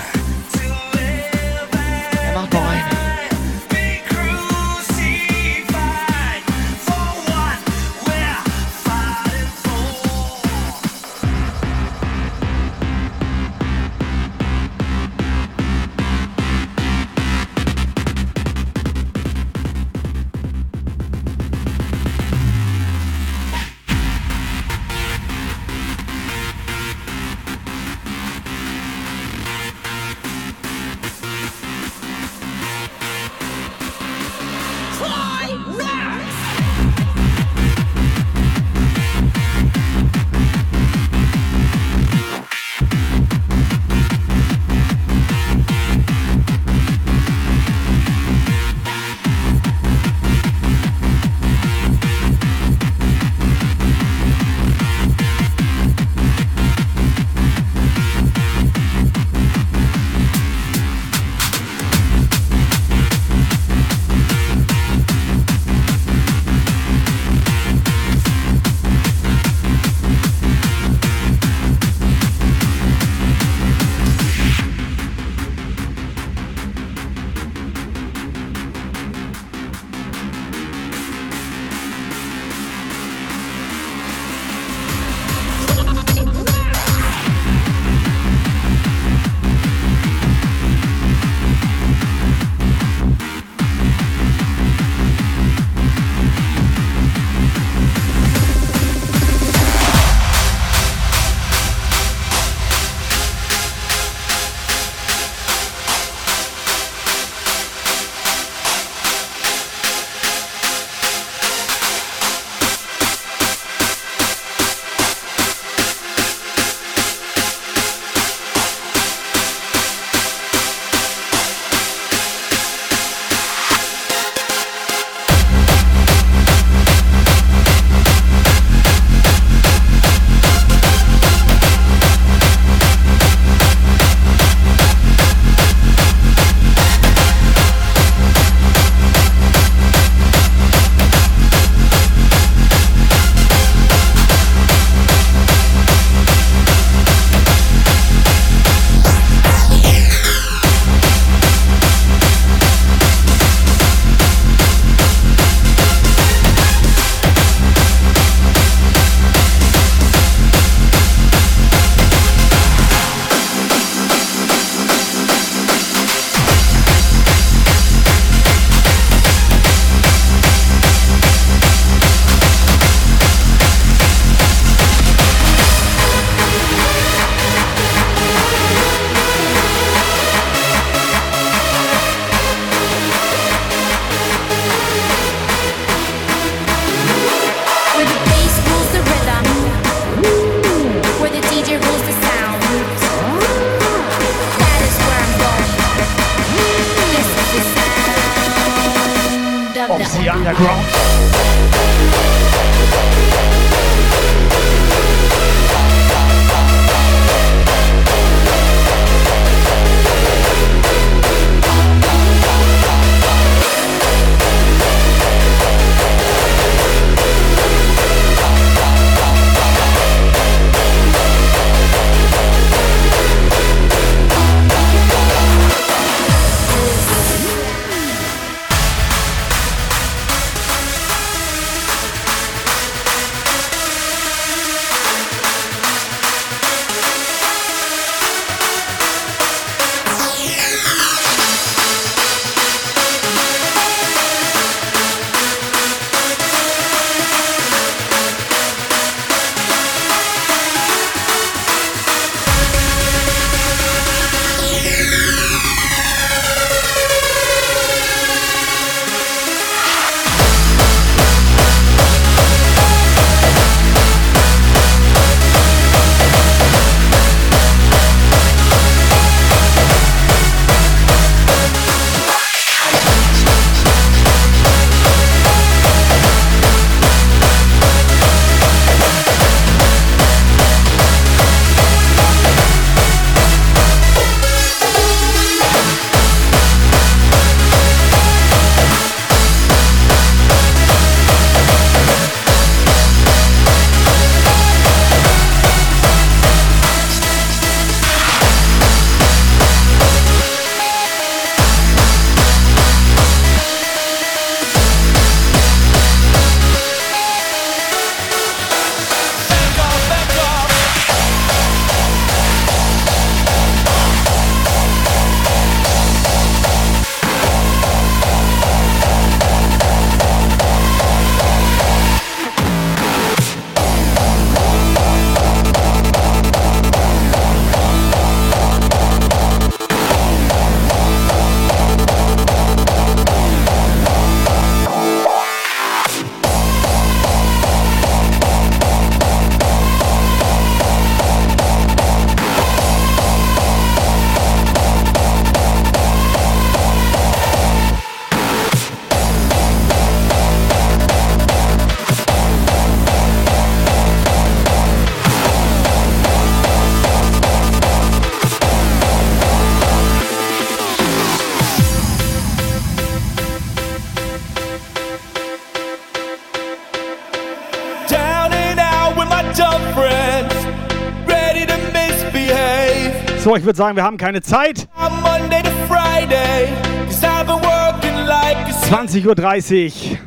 Würde sagen, wir haben keine Zeit. On Monday to Friday, cause I've been working like a 20.30 Uhr.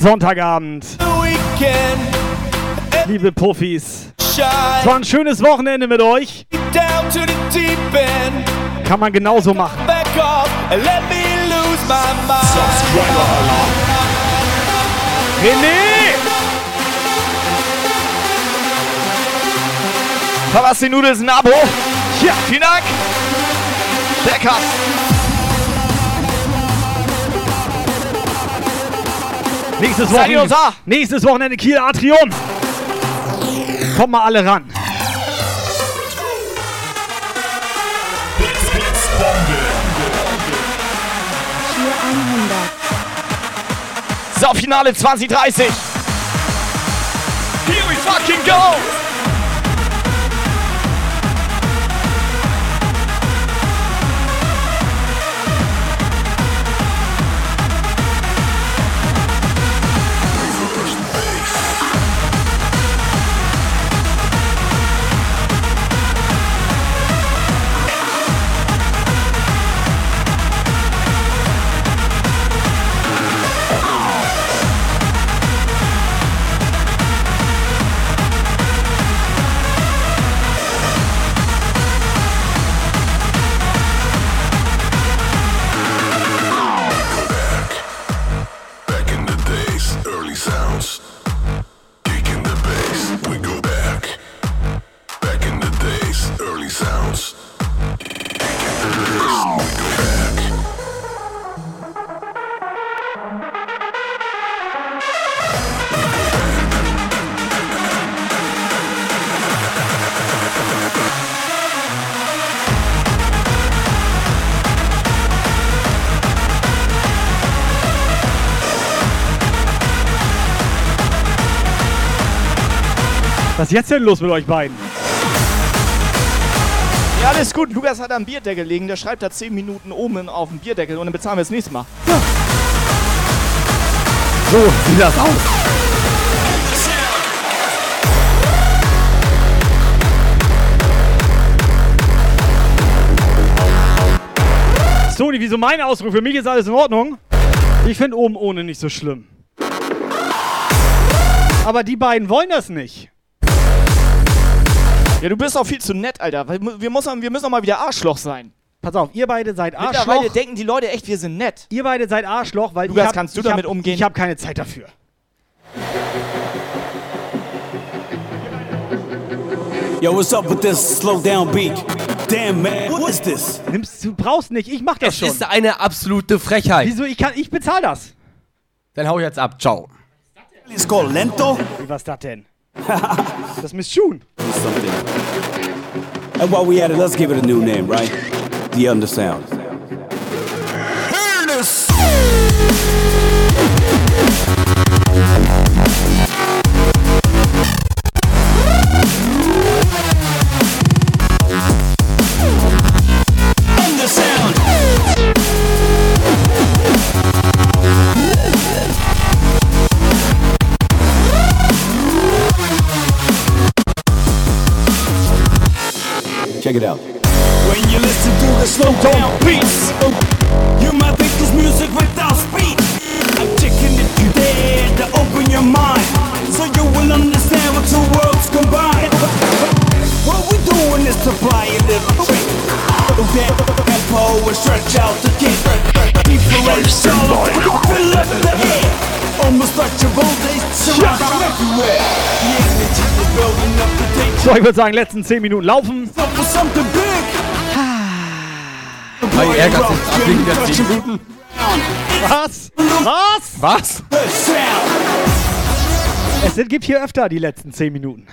Sonntagabend. Liebe Puffis. Es war ein schönes Wochenende mit euch. Kann man genauso machen. René! Verpasst die Nudels ein Abo. Ja, vielen Dank. Der Cut. Nächstes Wochenende, nächstes Wochenende Kiel Atrium. Kommt mal alle ran. Tier 100. So, Finale 2030. Here we fucking go. Jetzt denn los mit euch beiden? Ja, alles gut. Lukas hat am Bierdeckel liegen. Der schreibt da 10 Minuten oben auf dem Bierdeckel und dann bezahlen wir das nächste Mal. So sieht das aus. Sony, wieso mein Ausdruck? Für mich ist alles in Ordnung. Ich finde oben ohne nicht so schlimm. Aber die beiden wollen das nicht. Ja, du bist auch viel zu nett, Alter. Wir müssen, wir müssen auch mal wieder Arschloch sein. Pass auf, ihr beide seid Mittlerweile Arschloch. denken die Leute echt, wir sind nett. Ihr beide seid Arschloch, weil Lukas, ich hab, kannst du ich damit hab, umgehen? Ich habe keine Zeit dafür. Yo, what's up with this slow down beat? Damn, man, what is this? Nimmst, du brauchst nicht, ich mach das Es schon. ist eine absolute Frechheit. Wieso? Ich, kann, ich bezahl das. Dann hau jetzt ab. Ciao. It's called lento. Wie was das denn? Das Miss June. Something. And while we at it, let's give it a new name, right? The Undersound. Check it out. When you listen to the slow down beats, you might think this music without speed. I'm taking it to there to open your mind, so you will understand what two worlds combine. What we doing is a little trick. That tempo and stretch out the kick. Different solo, fill up the air. So, ich würde sagen, letzten 10 Minuten laufen. Ärgert sich ab wegen der 10 Minuten. Was? Was? Was? Es gibt hier öfter die letzten 10 Minuten.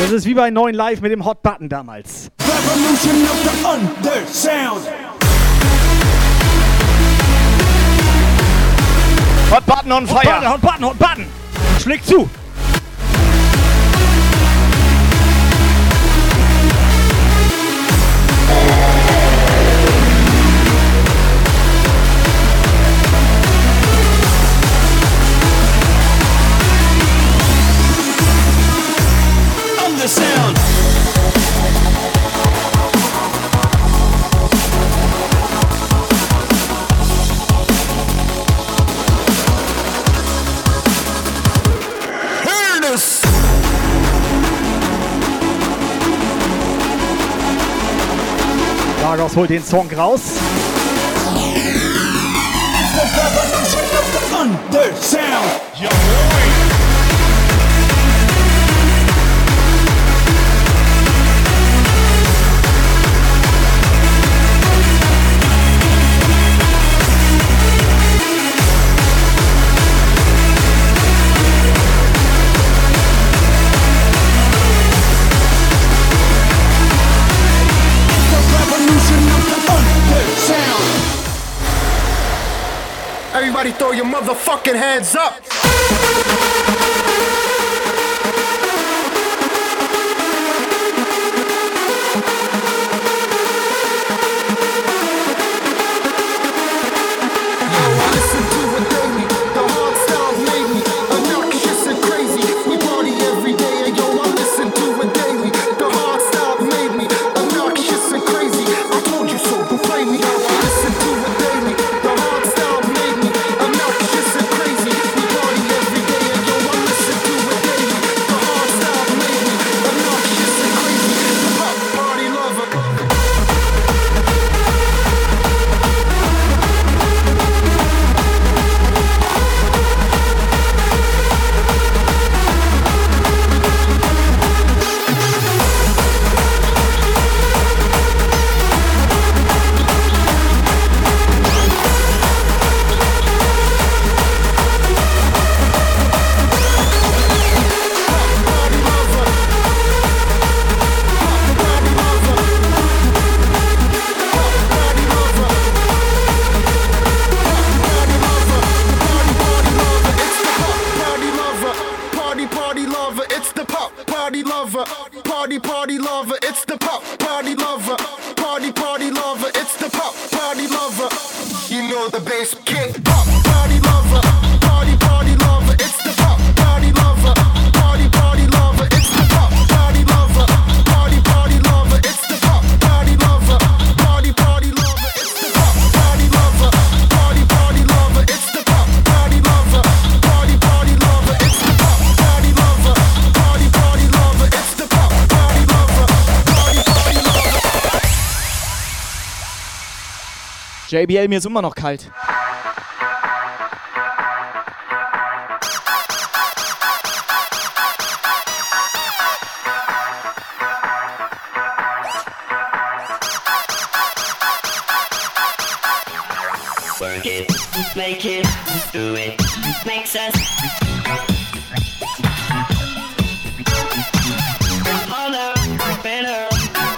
Das ist wie bei 9 Live mit dem Hot Button damals. Revolution of the undersound. Hot Button on Hot Button, Hot Button, Hot Button. Schlägt zu. Lagos holt den Song raus. The Everybody throw your motherfucking hands up. JBL, mir ist immer noch kalt. Work make it, do it, makes us. Harder, better,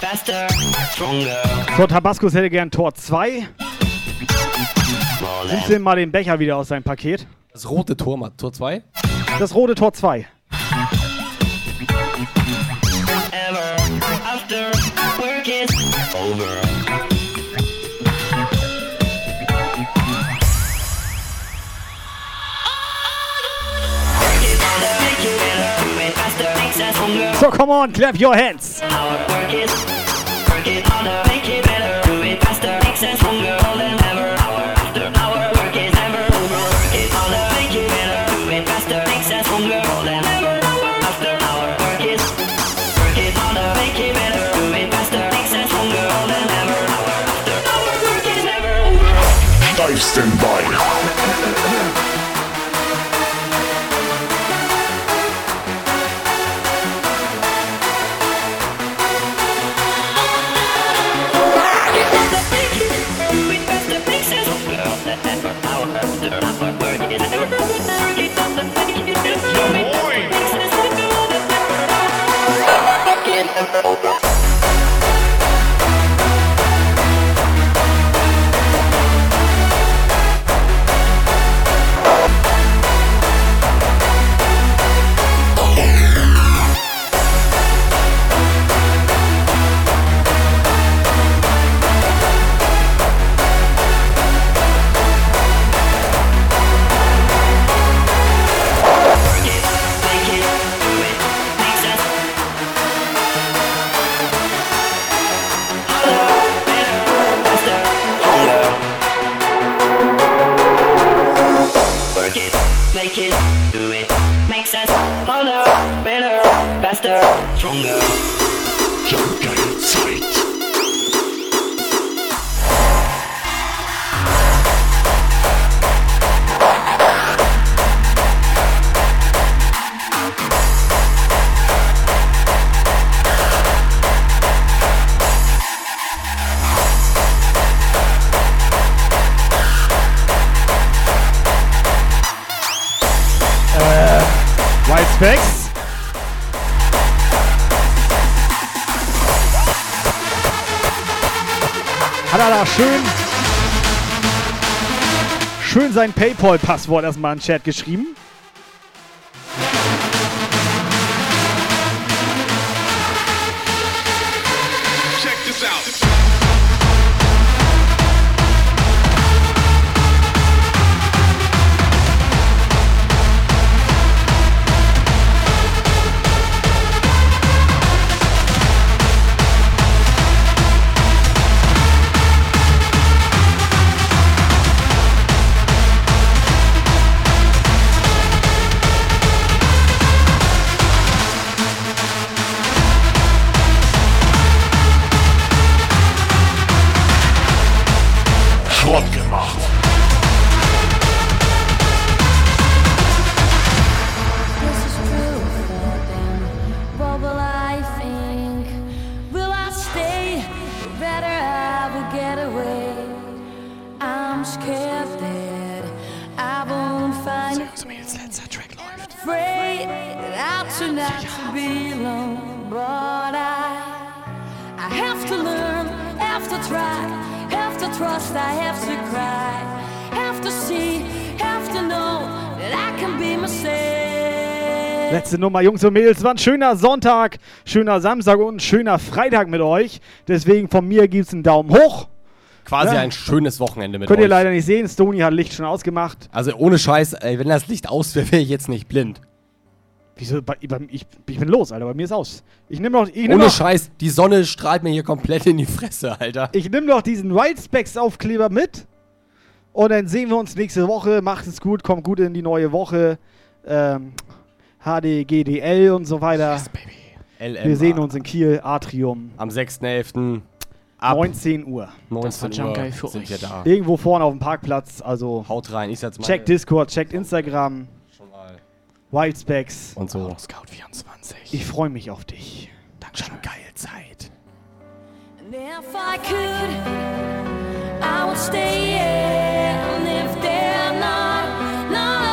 faster, stronger. So, Tabascos hätte gern Tor 2. Nimmst du mal den Becher wieder aus seinem Paket? Das rote Tor, Tor 2? Das rote Tor 2. So come on, clap your hands. Our work is, work it harder, make it better, do it faster, makes us stronger. life standby. sein PayPal-Passwort erstmal in den Chat geschrieben. Nummer. Jungs und Mädels, es war ein schöner Sonntag, schöner Samstag und ein schöner Freitag mit euch. Deswegen von mir gibt es einen Daumen hoch. Quasi ja. ein schönes Wochenende mit Könnt euch. ihr leider nicht sehen, Stony hat Licht schon ausgemacht. Also ohne Scheiß, ey, wenn das Licht aus wäre, wäre ich jetzt nicht blind. Wieso? ich, bin los, Alter. Bei mir ist aus. Ich nehme noch. Ich nehm Ohne noch, Scheiß, die Sonne strahlt mir hier komplett in die Fresse, Alter. Ich nehme noch diesen White Wildspecs-Aufkleber mit. Und dann sehen wir uns nächste Woche. Macht es gut, kommt gut in die neue Woche. Ähm, HDGDL und so weiter. LM. Wir sehen uns in Kiel, Atrium. Am 6.11. ab 19 Uhr. 19 Das war Uhr für sind euch. wir da. Irgendwo vorne auf dem Parkplatz. Also Haut rein, ich setz mal. checkt Discord, checkt Instagram. Schon mal. Wild Specs. Und so. Scout 24. Ich freue mich auf dich. Dankeschön. Geil Zeit. And if I could, I would stay. And if they're not, not